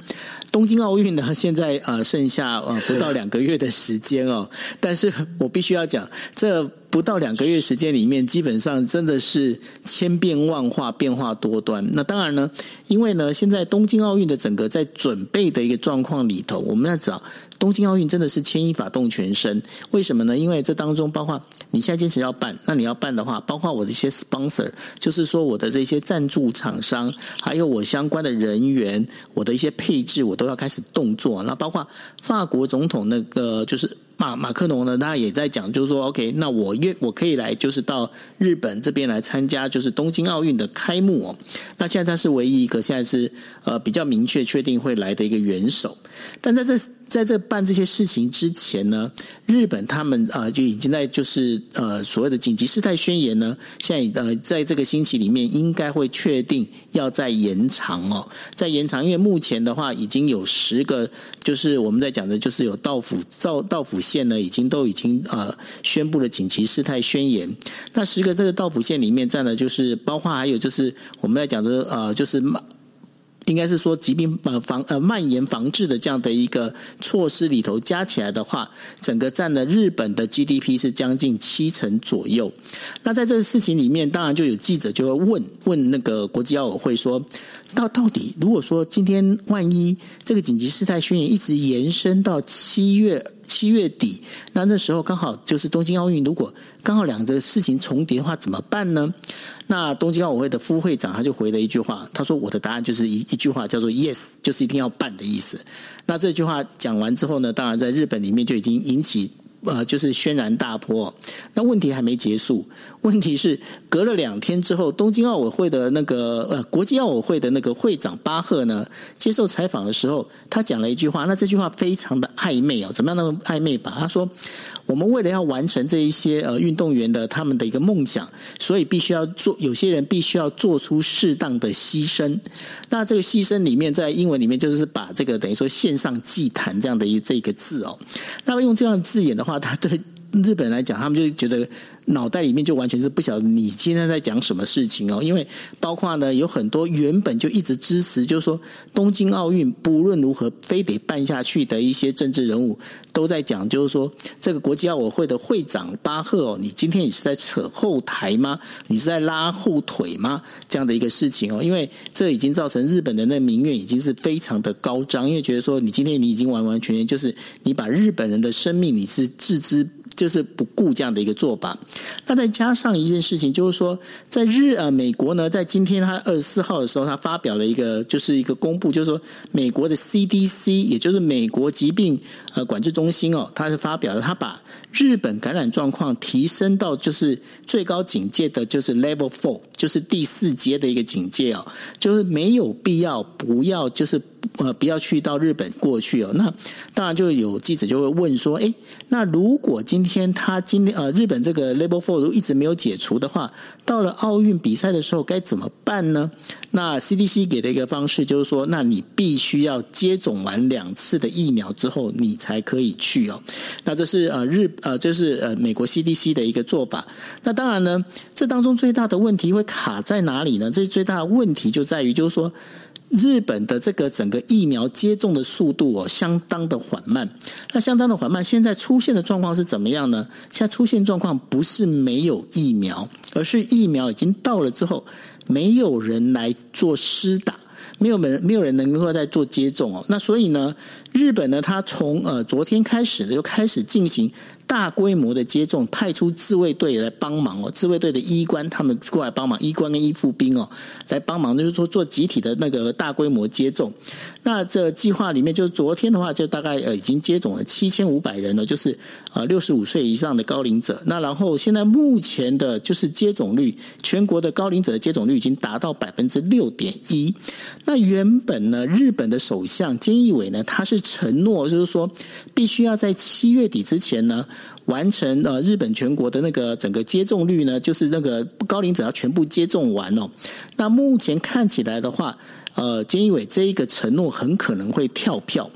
东京奥运呢，现在呃剩下呃不到两个月的时间哦，但是我必须要讲这。不到两个月时间里面，基本上真的是千变万化，变化多端。那当然呢，因为呢，现在东京奥运的整个在准备的一个状况里头，我们要知道，东京奥运真的是牵一发动全身。为什么呢？因为这当中包括你现在坚持要办，那你要办的话，包括我的一些 sponsor，就是说我的这些赞助厂商，还有我相关的人员，我的一些配置，我都要开始动作。那包括法国总统那个就是。马马克龙呢，他也在讲，就是说，OK，那我愿我可以来，就是到日本这边来参加，就是东京奥运的开幕哦。那现在他是唯一一个现在是呃比较明确确定会来的一个元首，但在这。在这办这些事情之前呢，日本他们啊就已经在就是呃所谓的紧急事态宣言呢，现在呃在这个星期里面应该会确定要再延长哦，再延长，因为目前的话已经有十个，就是我们在讲的就是有道府道道府县呢，已经都已经呃宣布了紧急事态宣言。那十个这个道府县里面占了就是包括还有就是我们在讲的呃就是应该是说疾病呃防呃蔓延防治的这样的一个措施里头加起来的话，整个占了日本的 GDP 是将近七成左右。那在这个事情里面，当然就有记者就会问问那个国际奥委会说，到到底如果说今天万一这个紧急事态宣言一直延伸到七月。七月底，那那时候刚好就是东京奥运，如果刚好两个事情重叠的话，怎么办呢？那东京奥委会的副会长他就回了一句话，他说：“我的答案就是一一句话，叫做 ‘yes’，就是一定要办的意思。”那这句话讲完之后呢，当然在日本里面就已经引起。呃，就是轩然大波。那问题还没结束，问题是隔了两天之后，东京奥委会的那个呃国际奥委会的那个会长巴赫呢，接受采访的时候，他讲了一句话。那这句话非常的暧昧哦，怎么样那么暧昧吧？他说。我们为了要完成这一些呃运动员的他们的一个梦想，所以必须要做，有些人必须要做出适当的牺牲。那这个牺牲里面，在英文里面就是把这个等于说献上祭坛这样的一这个字哦。那么用这样的字眼的话，他对。日本来讲，他们就觉得脑袋里面就完全是不晓得你今天在讲什么事情哦。因为包括呢，有很多原本就一直支持，就是说东京奥运不论如何非得办下去的一些政治人物，都在讲，就是说这个国际奥委会的会长巴赫哦，你今天也是在扯后台吗？你是在拉后腿吗？这样的一个事情哦，因为这已经造成日本人的民怨已经是非常的高涨，因为觉得说你今天你已经完完全全就是你把日本人的生命你是置之。就是不顾这样的一个做法，那再加上一件事情，就是说，在日呃美国呢，在今天他二十四号的时候，他发表了一个就是一个公布，就是说美国的 CDC，也就是美国疾病呃管制中心哦，他是发表了，他把日本感染状况提升到就是最高警戒的，就是 Level Four，就是第四阶的一个警戒哦，就是没有必要不要就是。呃，不要去到日本过去哦。那当然就有记者就会问说，诶，那如果今天他今天呃日本这个 label Four 一直没有解除的话，到了奥运比赛的时候该怎么办呢？那 CDC 给的一个方式就是说，那你必须要接种完两次的疫苗之后，你才可以去哦。那这是呃日呃就是呃美国 CDC 的一个做法。那当然呢，这当中最大的问题会卡在哪里呢？这最大的问题就在于就是说。日本的这个整个疫苗接种的速度哦，相当的缓慢。那相当的缓慢，现在出现的状况是怎么样呢？现在出现状况不是没有疫苗，而是疫苗已经到了之后，没有人来做施打，没有人没有人能够再做接种哦。那所以呢，日本呢，它从呃昨天开始就，开始进行。大规模的接种，派出自卫队来帮忙哦，自卫队的医官他们过来帮忙，医官跟医护兵哦来帮忙，就是说做集体的那个大规模接种。那这计划里面，就是昨天的话，就大概呃已经接种了七千五百人了，就是呃六十五岁以上的高龄者。那然后现在目前的就是接种率，全国的高龄者的接种率已经达到百分之六点一。那原本呢，日本的首相菅义伟呢，他是承诺就是说，必须要在七月底之前呢。完成呃，日本全国的那个整个接种率呢，就是那个高龄者要全部接种完哦。那目前看起来的话，呃，菅义伟这一个承诺很可能会跳票。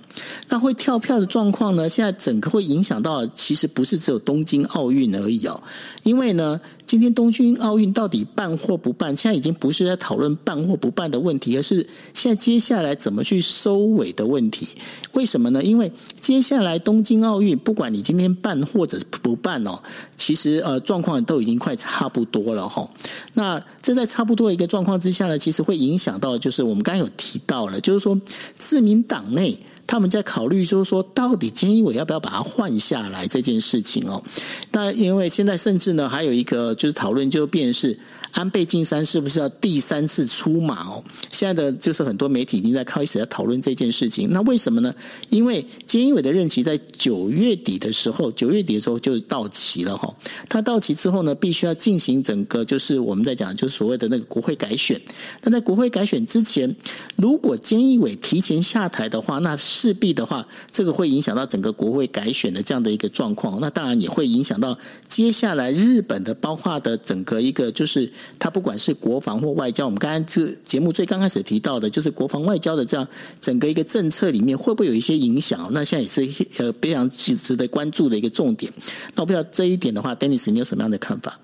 那会跳票的状况呢，现在整个会影响到，其实不是只有东京奥运而已哦。因为呢，今天东京奥运到底办或不办，现在已经不是在讨论办或不办的问题，而是现在接下来怎么去收尾的问题。为什么呢？因为接下来东京奥运，不管你今天办或者不办哦，其实呃状况都已经快差不多了哈。那这在差不多一个状况之下呢，其实会影响到，就是我们刚才有提到了，就是说自民党内他们在考虑，就是说到底菅义伟要不要把它换下来这件事情哦。那因为现在甚至呢还有一个就是讨论，就变成是。安倍晋三是不是要第三次出马哦？现在的就是很多媒体已经在开始在讨论这件事情。那为什么呢？因为菅义伟的任期在九月底的时候，九月底的时候就到期了哈。他到期之后呢，必须要进行整个就是我们在讲就是所谓的那个国会改选。那在国会改选之前，如果菅义伟提前下台的话，那势必的话，这个会影响到整个国会改选的这样的一个状况。那当然也会影响到接下来日本的包括的整个一个就是。它不管是国防或外交，我们刚刚这个节目最刚开始提到的，就是国防外交的这样整个一个政策里面，会不会有一些影响？那现在也是呃非常值得关注的一个重点。那我不知道这一点的话，Dennis，你有什么样的看法？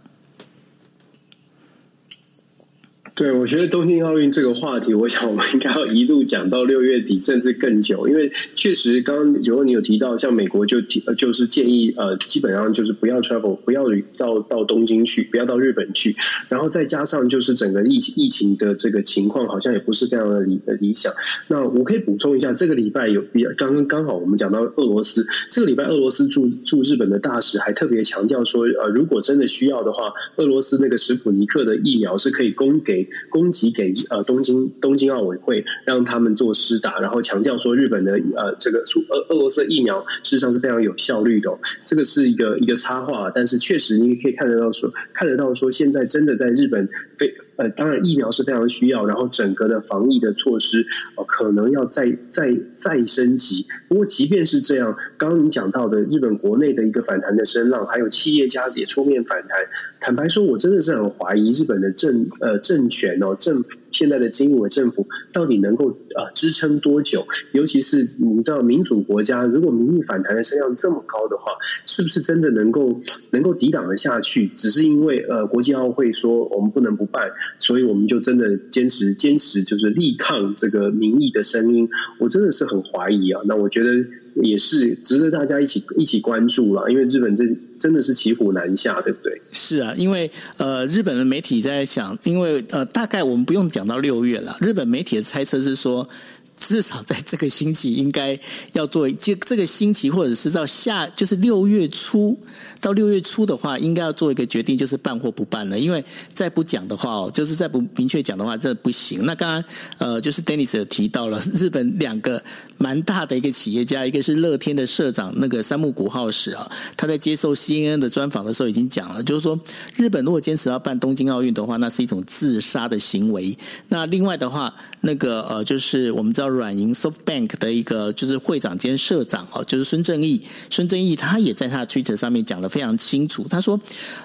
对，我觉得东京奥运这个话题，我想我们应该要一路讲到六月底，甚至更久。因为确实，刚刚九欧你有提到，像美国就提就是建议呃，基本上就是不要 travel，不要到到东京去，不要到日本去。然后再加上就是整个疫疫情的这个情况，好像也不是非常的理的理想。那我可以补充一下，这个礼拜有比较刚刚刚好我们讲到俄罗斯，这个礼拜俄罗斯驻驻日本的大使还特别强调说，呃，如果真的需要的话，俄罗斯那个史普尼克的疫苗是可以供给。供给给呃东京东京奥委会，让他们做施打，然后强调说日本的呃这个俄俄罗斯的疫苗事实上是非常有效率的，这个是一个一个插话，但是确实你也可以看得到说看得到说现在真的在日本非呃当然疫苗是非常需要，然后整个的防疫的措施呃可能要再再再升级。不过即便是这样，刚刚你讲到的日本国内的一个反弹的声浪，还有企业家也出面反弹。坦白说，我真的是很怀疑日本的政呃政权哦，政府现在的经委政府到底能够呃支撑多久？尤其是你知道民主国家，如果民意反弹的声量这么高的话，是不是真的能够能够抵挡得下去？只是因为呃国际奥会说我们不能不办，所以我们就真的坚持坚持就是力抗这个民意的声音。我真的是很怀疑啊。那我觉得。也是值得大家一起一起关注了，因为日本这真的是骑虎难下，对不对？是啊，因为呃，日本的媒体在讲，因为呃，大概我们不用讲到六月了。日本媒体的猜测是说，至少在这个星期应该要做，这这个星期或者是到下，就是六月初。到六月初的话，应该要做一个决定，就是办或不办了。因为再不讲的话哦，就是再不明确讲的话，这不行。那刚刚呃，就是 Dennis 也提到了日本两个蛮大的一个企业家，一个是乐天的社长那个山木谷浩史啊，他在接受 CNN 的专访的时候已经讲了，就是说日本如果坚持要办东京奥运的话，那是一种自杀的行为。那另外的话，那个呃，就是我们知道软银 SoftBank 的一个就是会长兼社长哦，就是孙正义，孙正义他也在他的 Twitter 上面讲了。非常清楚，他说：“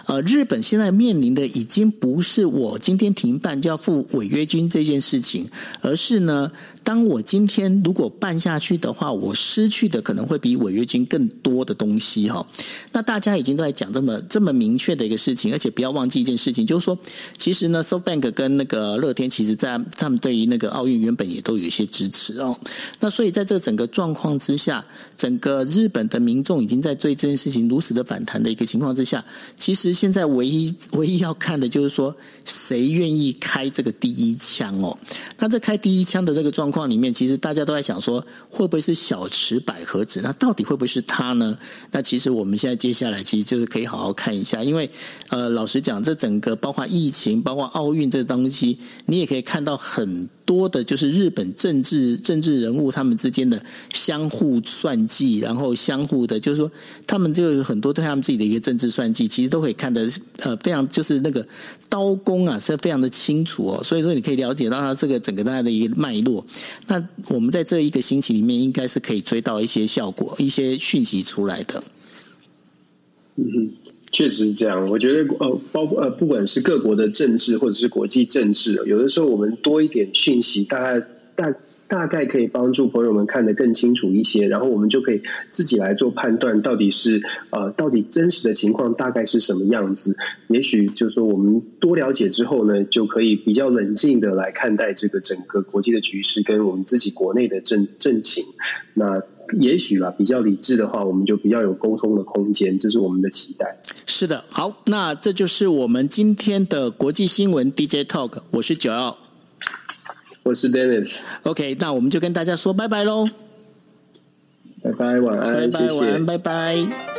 呃，日本现在面临的已经不是我今天停办就要付违约金这件事情，而是呢。”当我今天如果办下去的话，我失去的可能会比违约金更多的东西哈。那大家已经都在讲这么这么明确的一个事情，而且不要忘记一件事情，就是说，其实呢，SoftBank 跟那个乐天，其实在他们对于那个奥运原本也都有一些支持哦。那所以在这整个状况之下，整个日本的民众已经在对这件事情如此的反弹的一个情况之下，其实现在唯一唯一要看的就是说，谁愿意开这个第一枪哦。那这开第一枪的这个状况。里面其实大家都在想说，会不会是小池百合子？那到底会不会是他呢？那其实我们现在接下来其实就是可以好好看一下，因为呃，老实讲，这整个包括疫情、包括奥运这东西，你也可以看到很多的，就是日本政治政治人物他们之间的相互算计，然后相互的，就是说他们就有很多对他们自己的一个政治算计，其实都可以看得呃非常就是那个刀工啊是非常的清楚哦。所以说你可以了解到它这个整个大家的一个脉络。那我们在这一个星期里面，应该是可以追到一些效果、一些讯息出来的。嗯哼，确实是这样。我觉得呃，包括呃，不管是各国的政治或者是国际政治，有的时候我们多一点讯息，大概大。大概可以帮助朋友们看得更清楚一些，然后我们就可以自己来做判断，到底是呃，到底真实的情况大概是什么样子。也许就是说，我们多了解之后呢，就可以比较冷静的来看待这个整个国际的局势跟我们自己国内的政政情。那也许吧，比较理智的话，我们就比较有沟通的空间，这是我们的期待。是的，好，那这就是我们今天的国际新闻 DJ Talk，我是九耀。我是 Dennis。OK，那我们就跟大家说拜拜喽。拜拜，晚安，拜拜，谢谢。晚安，拜拜。